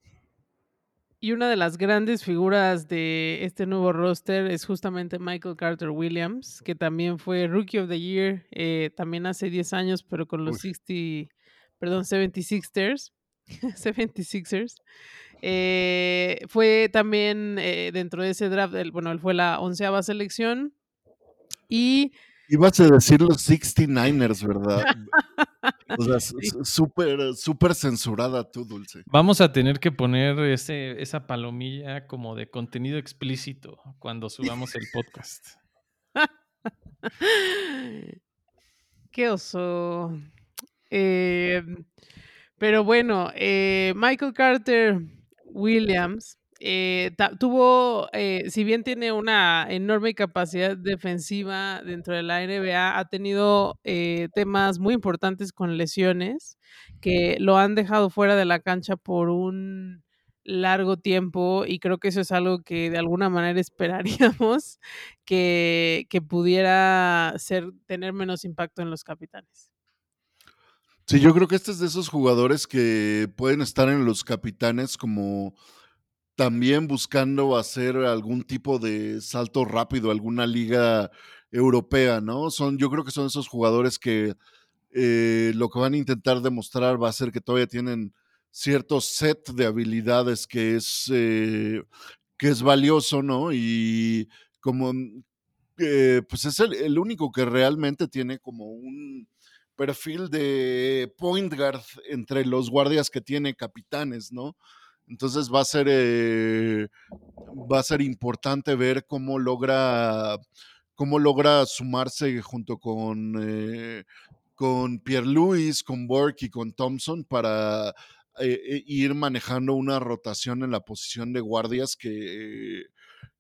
Y una de las grandes figuras de este nuevo roster es justamente Michael Carter Williams, que también fue Rookie of the Year, eh, también hace 10 años, pero con los 60, perdón, 76ers. 76ers. Eh, fue también eh, dentro de ese draft, bueno, él fue la onceava selección. Y Ibas a decir los 69ers, ¿verdad? o sea, súper, súper censurada tú, Dulce. Vamos a tener que poner ese, esa palomilla como de contenido explícito cuando subamos el podcast. Qué oso. Em, pero bueno, eh, Michael Carter Williams eh, tuvo, eh, si bien tiene una enorme capacidad defensiva dentro de la NBA, ha tenido eh, temas muy importantes con lesiones que lo han dejado fuera de la cancha por un largo tiempo y creo que eso es algo que de alguna manera esperaríamos que, que pudiera ser, tener menos impacto en los capitanes. Sí, yo creo que este es de esos jugadores que pueden estar en los capitanes como también buscando hacer algún tipo de salto rápido, alguna liga europea, ¿no? Son, yo creo que son esos jugadores que eh, lo que van a intentar demostrar va a ser que todavía tienen cierto set de habilidades que es, eh, que es valioso, ¿no? Y como, eh, pues es el, el, único que realmente tiene como un perfil de point guard entre los guardias que tiene capitanes, ¿no? Entonces va a ser, eh, va a ser importante ver cómo logra, cómo logra sumarse junto con, eh, con Pierre Louis, con Burke y con Thompson para eh, ir manejando una rotación en la posición de guardias que,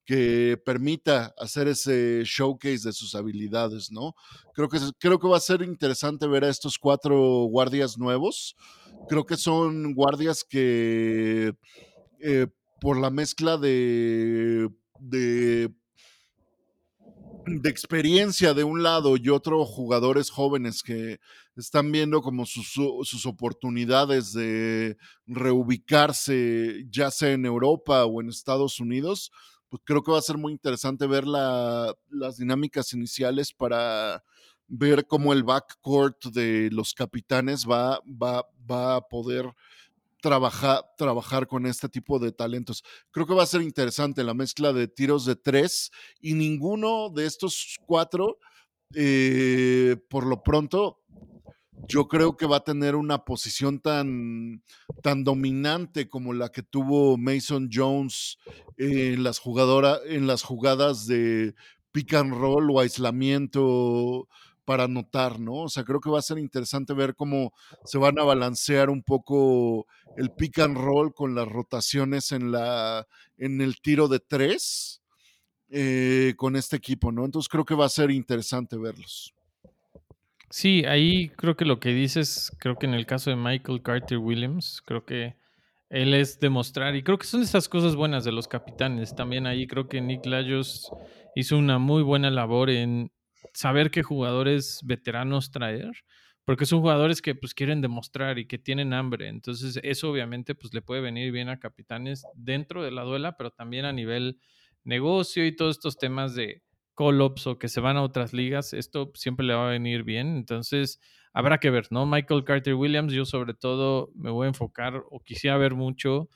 que permita hacer ese showcase de sus habilidades, ¿no? Creo que, creo que va a ser interesante ver a estos cuatro guardias nuevos. Creo que son guardias que eh, por la mezcla de, de, de, experiencia de un lado y otro jugadores jóvenes que están viendo como sus, sus oportunidades de reubicarse, ya sea en Europa o en Estados Unidos, pues creo que va a ser muy interesante ver las dinámicas iniciales para ver cómo el backcourt de los capitanes va, va, va a poder trabajar, trabajar con este tipo de talentos. Creo que va a ser interesante la mezcla de tiros de tres y ninguno de estos cuatro, eh, por lo pronto, yo creo que va a tener una posición tan, tan dominante como la que tuvo Mason Jones en las, en las jugadas de pick and roll o aislamiento para anotar, ¿no? O sea, creo que va a ser interesante ver cómo se van a balancear un poco el pick and roll con las rotaciones en, la, en el tiro de tres eh, con este equipo, ¿no? Entonces creo que va a ser interesante verlos. Sí, ahí creo que lo que dices, creo que en el caso de Michael Carter Williams, creo que él es demostrar, y creo que son esas cosas buenas de los capitanes. También ahí creo que Nick Lajos hizo una muy buena labor en saber qué jugadores veteranos traer, porque son jugadores que pues quieren demostrar y que tienen hambre. Entonces eso obviamente pues le puede venir bien a capitanes dentro de la duela, pero también a nivel negocio y todos estos temas de call-ups o que se van a otras ligas, esto siempre le va a venir bien. Entonces, habrá que ver, ¿no? Michael Carter Williams, yo sobre todo me voy a enfocar o quisiera ver mucho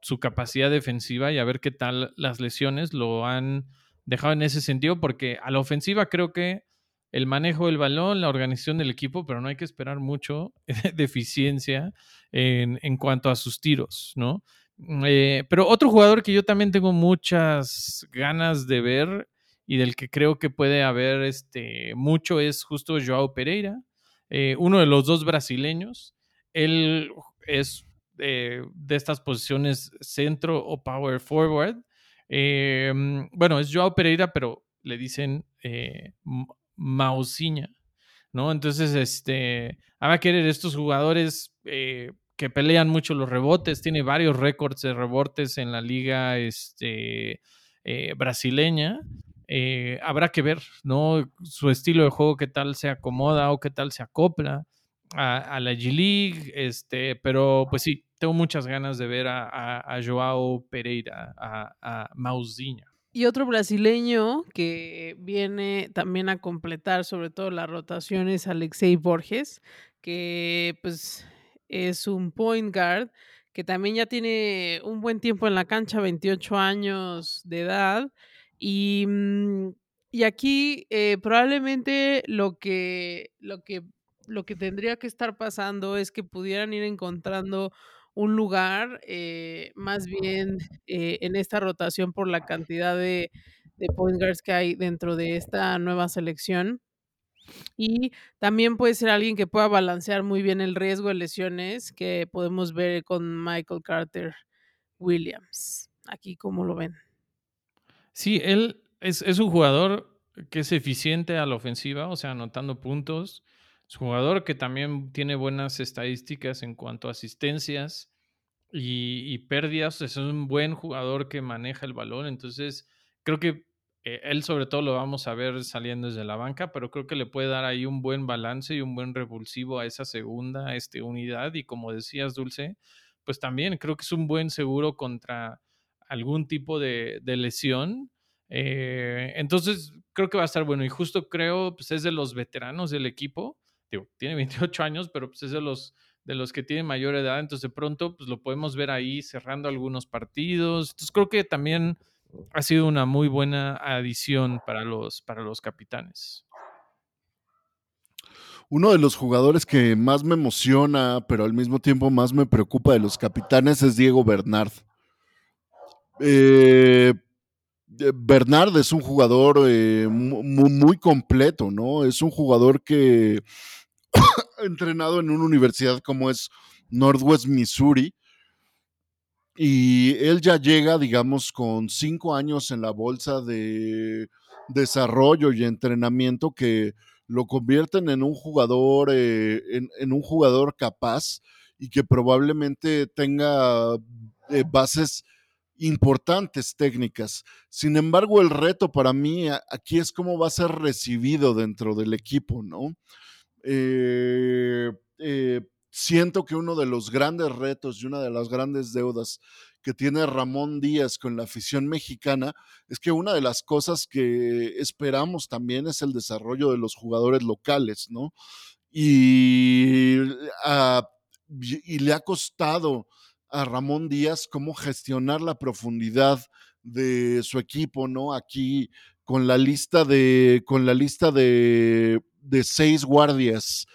su capacidad defensiva y a ver qué tal las lesiones lo han dejado en ese sentido, porque a la ofensiva creo que el manejo del balón, la organización del equipo, pero no hay que esperar mucho de eficiencia en, en cuanto a sus tiros, ¿no? Eh, pero otro jugador que yo también tengo muchas ganas de ver y del que creo que puede haber este, mucho es justo Joao Pereira, eh, uno de los dos brasileños. Él es eh, de estas posiciones centro o power forward. Em, bueno, es Joao Pereira, pero le dicen eh, Mausiña, ¿no? Entonces, este, que querer estos jugadores que pelean mucho los rebotes, tiene varios récords de rebotes en la liga este, brasileña. Eh, habrá que ver, ¿no? Su estilo de juego, qué tal se acomoda o qué tal se acopla a, la G-League, este, pero pues sí, tengo muchas ganas de ver a, Joao Pereira, a, a Mauzinha. Y otro brasileño que viene también a completar sobre todo las rotaciones, Alexei Borges, que pues es un point guard que también ya tiene un buen tiempo en la cancha, 28 años de edad, y, mm, y aquí eh, probablemente lo que, lo, que, lo que tendría que estar pasando es que pudieran ir encontrando un lugar eh, más bien eh, en esta rotación por la cantidad de, point guards que hay dentro de esta nueva selección. Y también puede ser alguien que pueda balancear muy bien el riesgo de lesiones que podemos ver con Michael Carter Williams. Aquí, ¿cómo lo ven? Sí, él es, un jugador que es eficiente a la ofensiva, o sea, anotando puntos. Es jugador que también tiene buenas estadísticas en cuanto a asistencias y, pérdidas. Es un buen jugador que maneja el balón. Entonces, creo que eh, él sobre todo lo vamos a ver saliendo desde la banca, pero creo que le puede dar ahí un buen balance y un buen revulsivo a esa segunda este, unidad. Y como decías, Dulce, pues también creo que es un buen seguro contra algún tipo de, lesión. Eh, entonces, creo que va a estar bueno. Y justo creo, pues es de los veteranos del equipo. Tiene 28 años, pero pues es de los, de los que tienen mayor edad. Entonces, de pronto, pues lo podemos ver ahí cerrando algunos partidos. Entonces, creo que también ha sido una muy buena adición para los, para los capitanes. Uno de los jugadores que más me emociona, pero al mismo tiempo más me preocupa de los capitanes es Diego Bernard. Eh, Bernard es un jugador eh, muy, completo, ¿no? Es un jugador que entrenado en una universidad como es Northwest Missouri. Y él ya llega, digamos, con cinco años en la bolsa de desarrollo y entrenamiento que lo convierten en un jugador, eh, en, un jugador capaz y que probablemente tenga bases importantes técnicas. Sin embargo, el reto para mí aquí es cómo va a ser recibido dentro del equipo, ¿no? Eh, eh, siento que uno de los grandes retos y una de las grandes deudas que tiene Ramón Díaz con la afición mexicana es que una de las cosas que esperamos también es el desarrollo de los jugadores locales, ¿no? Y, ah, y le ha costado a Ramón Díaz cómo gestionar la profundidad de su equipo, ¿no? Aquí con la lista de, con la lista de, de seis guardias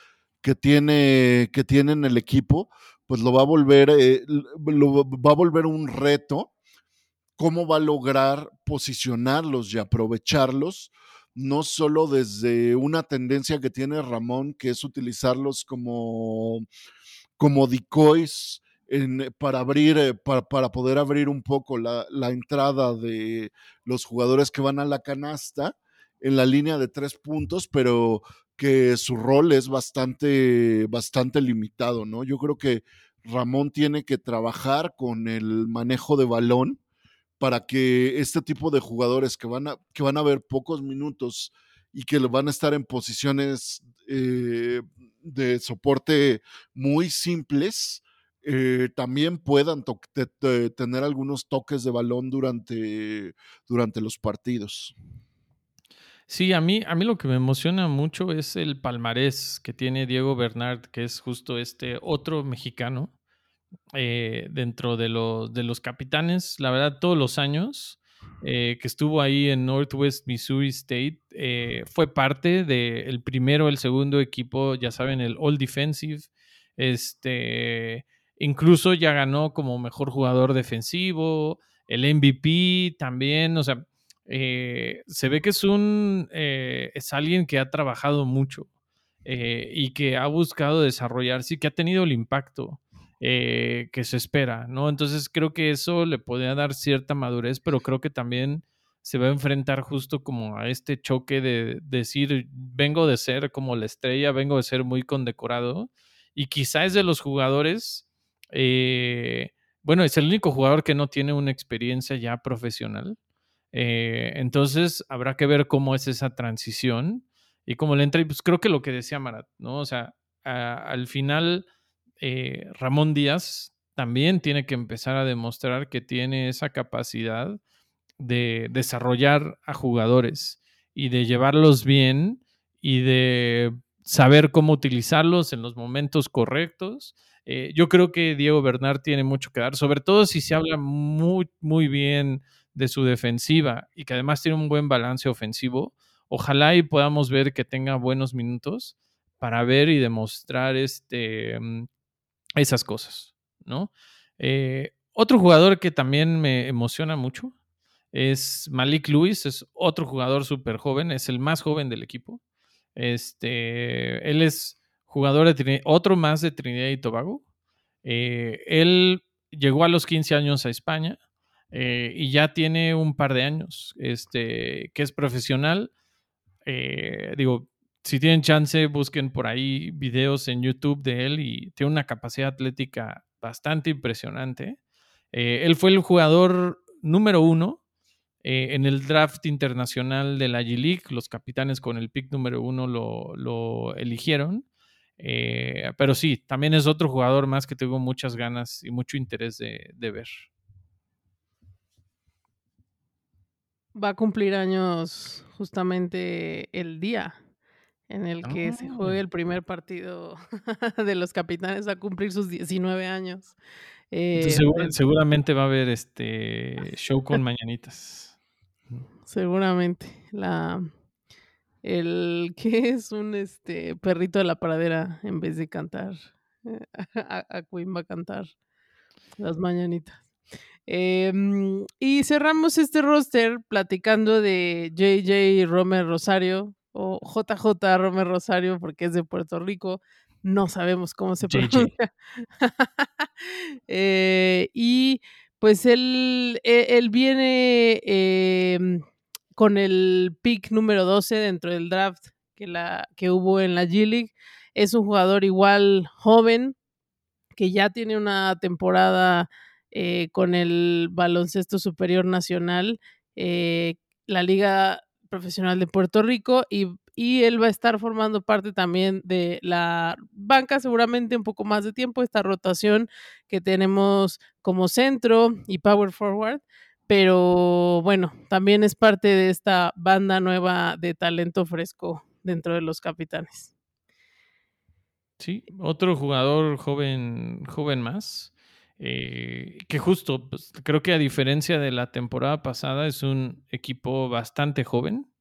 que tiene, que tiene el equipo, pues lo va a volver, eh, lo, va a volver un reto. ¿Cómo va a lograr posicionarlos y aprovecharlos? No solo desde una tendencia que tiene Ramón, que es utilizarlos como, como decoys en, para abrir, eh, para, para, poder abrir un poco la, la, entrada de los jugadores que van a la canasta en la línea de tres puntos, pero que su rol es bastante, bastante limitado, ¿no? Yo creo que Ramón tiene que trabajar con el manejo de balón para que este tipo de jugadores que van a, que van a ver pocos minutos y que van a estar en posiciones eh, de soporte muy simples, eh, también puedan tener algunos toques de balón durante, durante los partidos. Sí, a mí, a mí lo que me emociona mucho es el palmarés que tiene Diego Bernard, que es justo este otro mexicano eh, dentro de los, de los capitanes. La verdad, todos los años eh, que estuvo ahí en Northwest Missouri State, eh, fue parte del primero, el segundo equipo, ya saben, el All Defensive. Este, incluso ya ganó como mejor jugador defensivo, el MVP también, o sea, eh, se ve que es un eh, es alguien que ha trabajado mucho eh, y que ha buscado desarrollarse y que ha tenido el impacto que se espera, ¿no? Entonces creo que eso le podría dar cierta madurez, pero creo que también se va a enfrentar justo como a este choque de decir, vengo de ser como la estrella, vengo de ser muy condecorado y quizá es de los jugadores, bueno, es el único jugador que no tiene una experiencia ya profesional. Eh, entonces habrá que ver cómo es esa transición y cómo le entra. Y pues creo que lo que decía Marat, ¿no? O sea, al final eh, Ramón Díaz también tiene que empezar a demostrar que tiene esa capacidad de desarrollar a jugadores y de llevarlos bien y de saber cómo utilizarlos en los momentos correctos. Eh, yo creo que Diego Bernard tiene mucho que dar, sobre todo si se habla muy, muy bien de su defensiva y que además tiene un buen balance ofensivo, ojalá y podamos ver que tenga buenos minutos para ver y demostrar este, mm, esas cosas, ¿no? Eh, otro jugador que también me emociona mucho es Malik Lewis, es otro jugador súper joven, es el más joven del equipo. Este, él es jugador de otro más de Trinidad y Tobago. Eh, él llegó a los 15 años a España, eh, y ya tiene un par de años este, que es profesional. Eh, digo, si tienen chance, busquen por ahí videos en YouTube de él y tiene una capacidad atlética bastante impresionante. Él fue el jugador número uno en el draft internacional de la G-League. Los capitanes con el pick número uno lo, lo eligieron. pero sí, también es otro jugador más que tengo muchas ganas y mucho interés de, de ver. va a cumplir años justamente el día en el que se juegue ah. el primer partido de los capitanes, va a cumplir sus 19 años. Eh, seguramente va a haber este show con mañanitas. Seguramente. La el que es un este perrito de la pradera en vez de cantar. a Queen va a cantar las mañanitas. Em, y cerramos este roster platicando de JJ Romer Rosario o JJ Romer Rosario porque es de Puerto Rico. No sabemos cómo se pronuncia. Eh, y pues él, e, él viene em, con el pick número 12 dentro del draft que, la, que hubo en la G-League. Es un jugador igual joven que ya tiene una temporada eh, con el baloncesto superior nacional, eh, la Liga Profesional de Puerto Rico y, y, él va a estar formando parte también de la banca seguramente un poco más de tiempo, esta rotación que tenemos como centro y power forward. Pero bueno, también es parte de esta banda nueva de talento fresco dentro de los capitanes. Sí, otro jugador joven, joven más. eh, que justo, pues, creo que a diferencia de la temporada pasada, es un equipo bastante joven.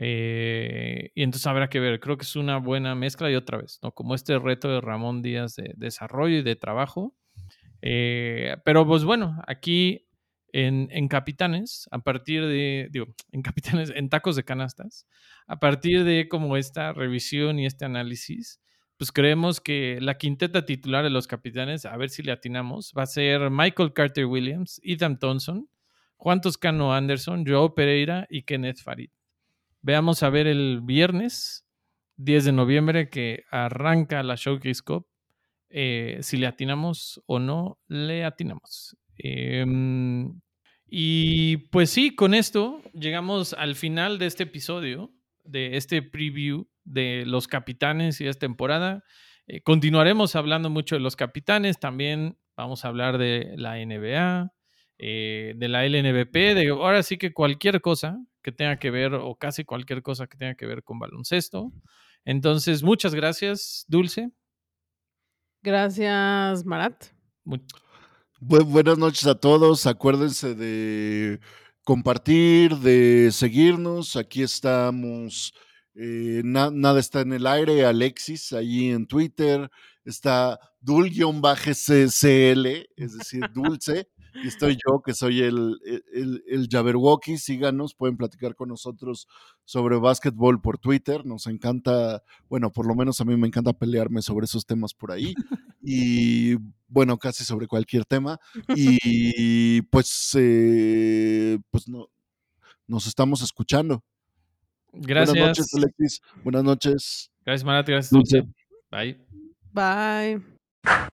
Eh, y entonces habrá que ver, creo que es una buena mezcla y otra vez, ¿no? Como este reto de Ramón Díaz de desarrollo y de trabajo. Eh, pero pues bueno, aquí en, en Capitanes, a partir de, digo, en Capitanes, en tacos de canastas, a partir de como esta revisión y este análisis, pues creemos que la quinteta titular de los capitanes, a ver si le atinamos, va a ser Michael Carter Williams, Ethan Thompson, Juan Toscano Anderson, Joe Pereira y Kenneth Farid. Veamos a ver el viernes 10 de noviembre que arranca la Showcase Cup, eh, si le atinamos o no le atinamos. Em, y pues sí, con esto llegamos al final de este episodio, de este preview de los capitanes y esta temporada. Eh, continuaremos hablando mucho de los capitanes, también vamos a hablar de la NBA, eh, de la LNBP, de ahora sí que cualquier cosa que tenga que ver, o casi cualquier cosa que tenga que ver con baloncesto. Entonces, muchas gracias, Dulce. Gracias, Marat. Bu- buenas noches a todos. Acuérdense de compartir, de seguirnos. Aquí estamos. eh, na- nada está en el aire. Alexis, allí en Twitter. Está Dul-CCL, es decir, Dulce. Y estoy yo, que soy el, el, el Jabberwocky. Síganos, pueden platicar con nosotros sobre básquetbol por Twitter. Nos encanta, bueno, por lo menos a mí me encanta pelearme sobre esos temas por ahí. Y bueno, casi sobre cualquier tema. Y pues, eh, pues no, nos estamos escuchando. Gracias. Buenas noches, Alexis. Buenas noches. Gracias, Marat. Gracias, Dulce. Dulce. Bye. Bye.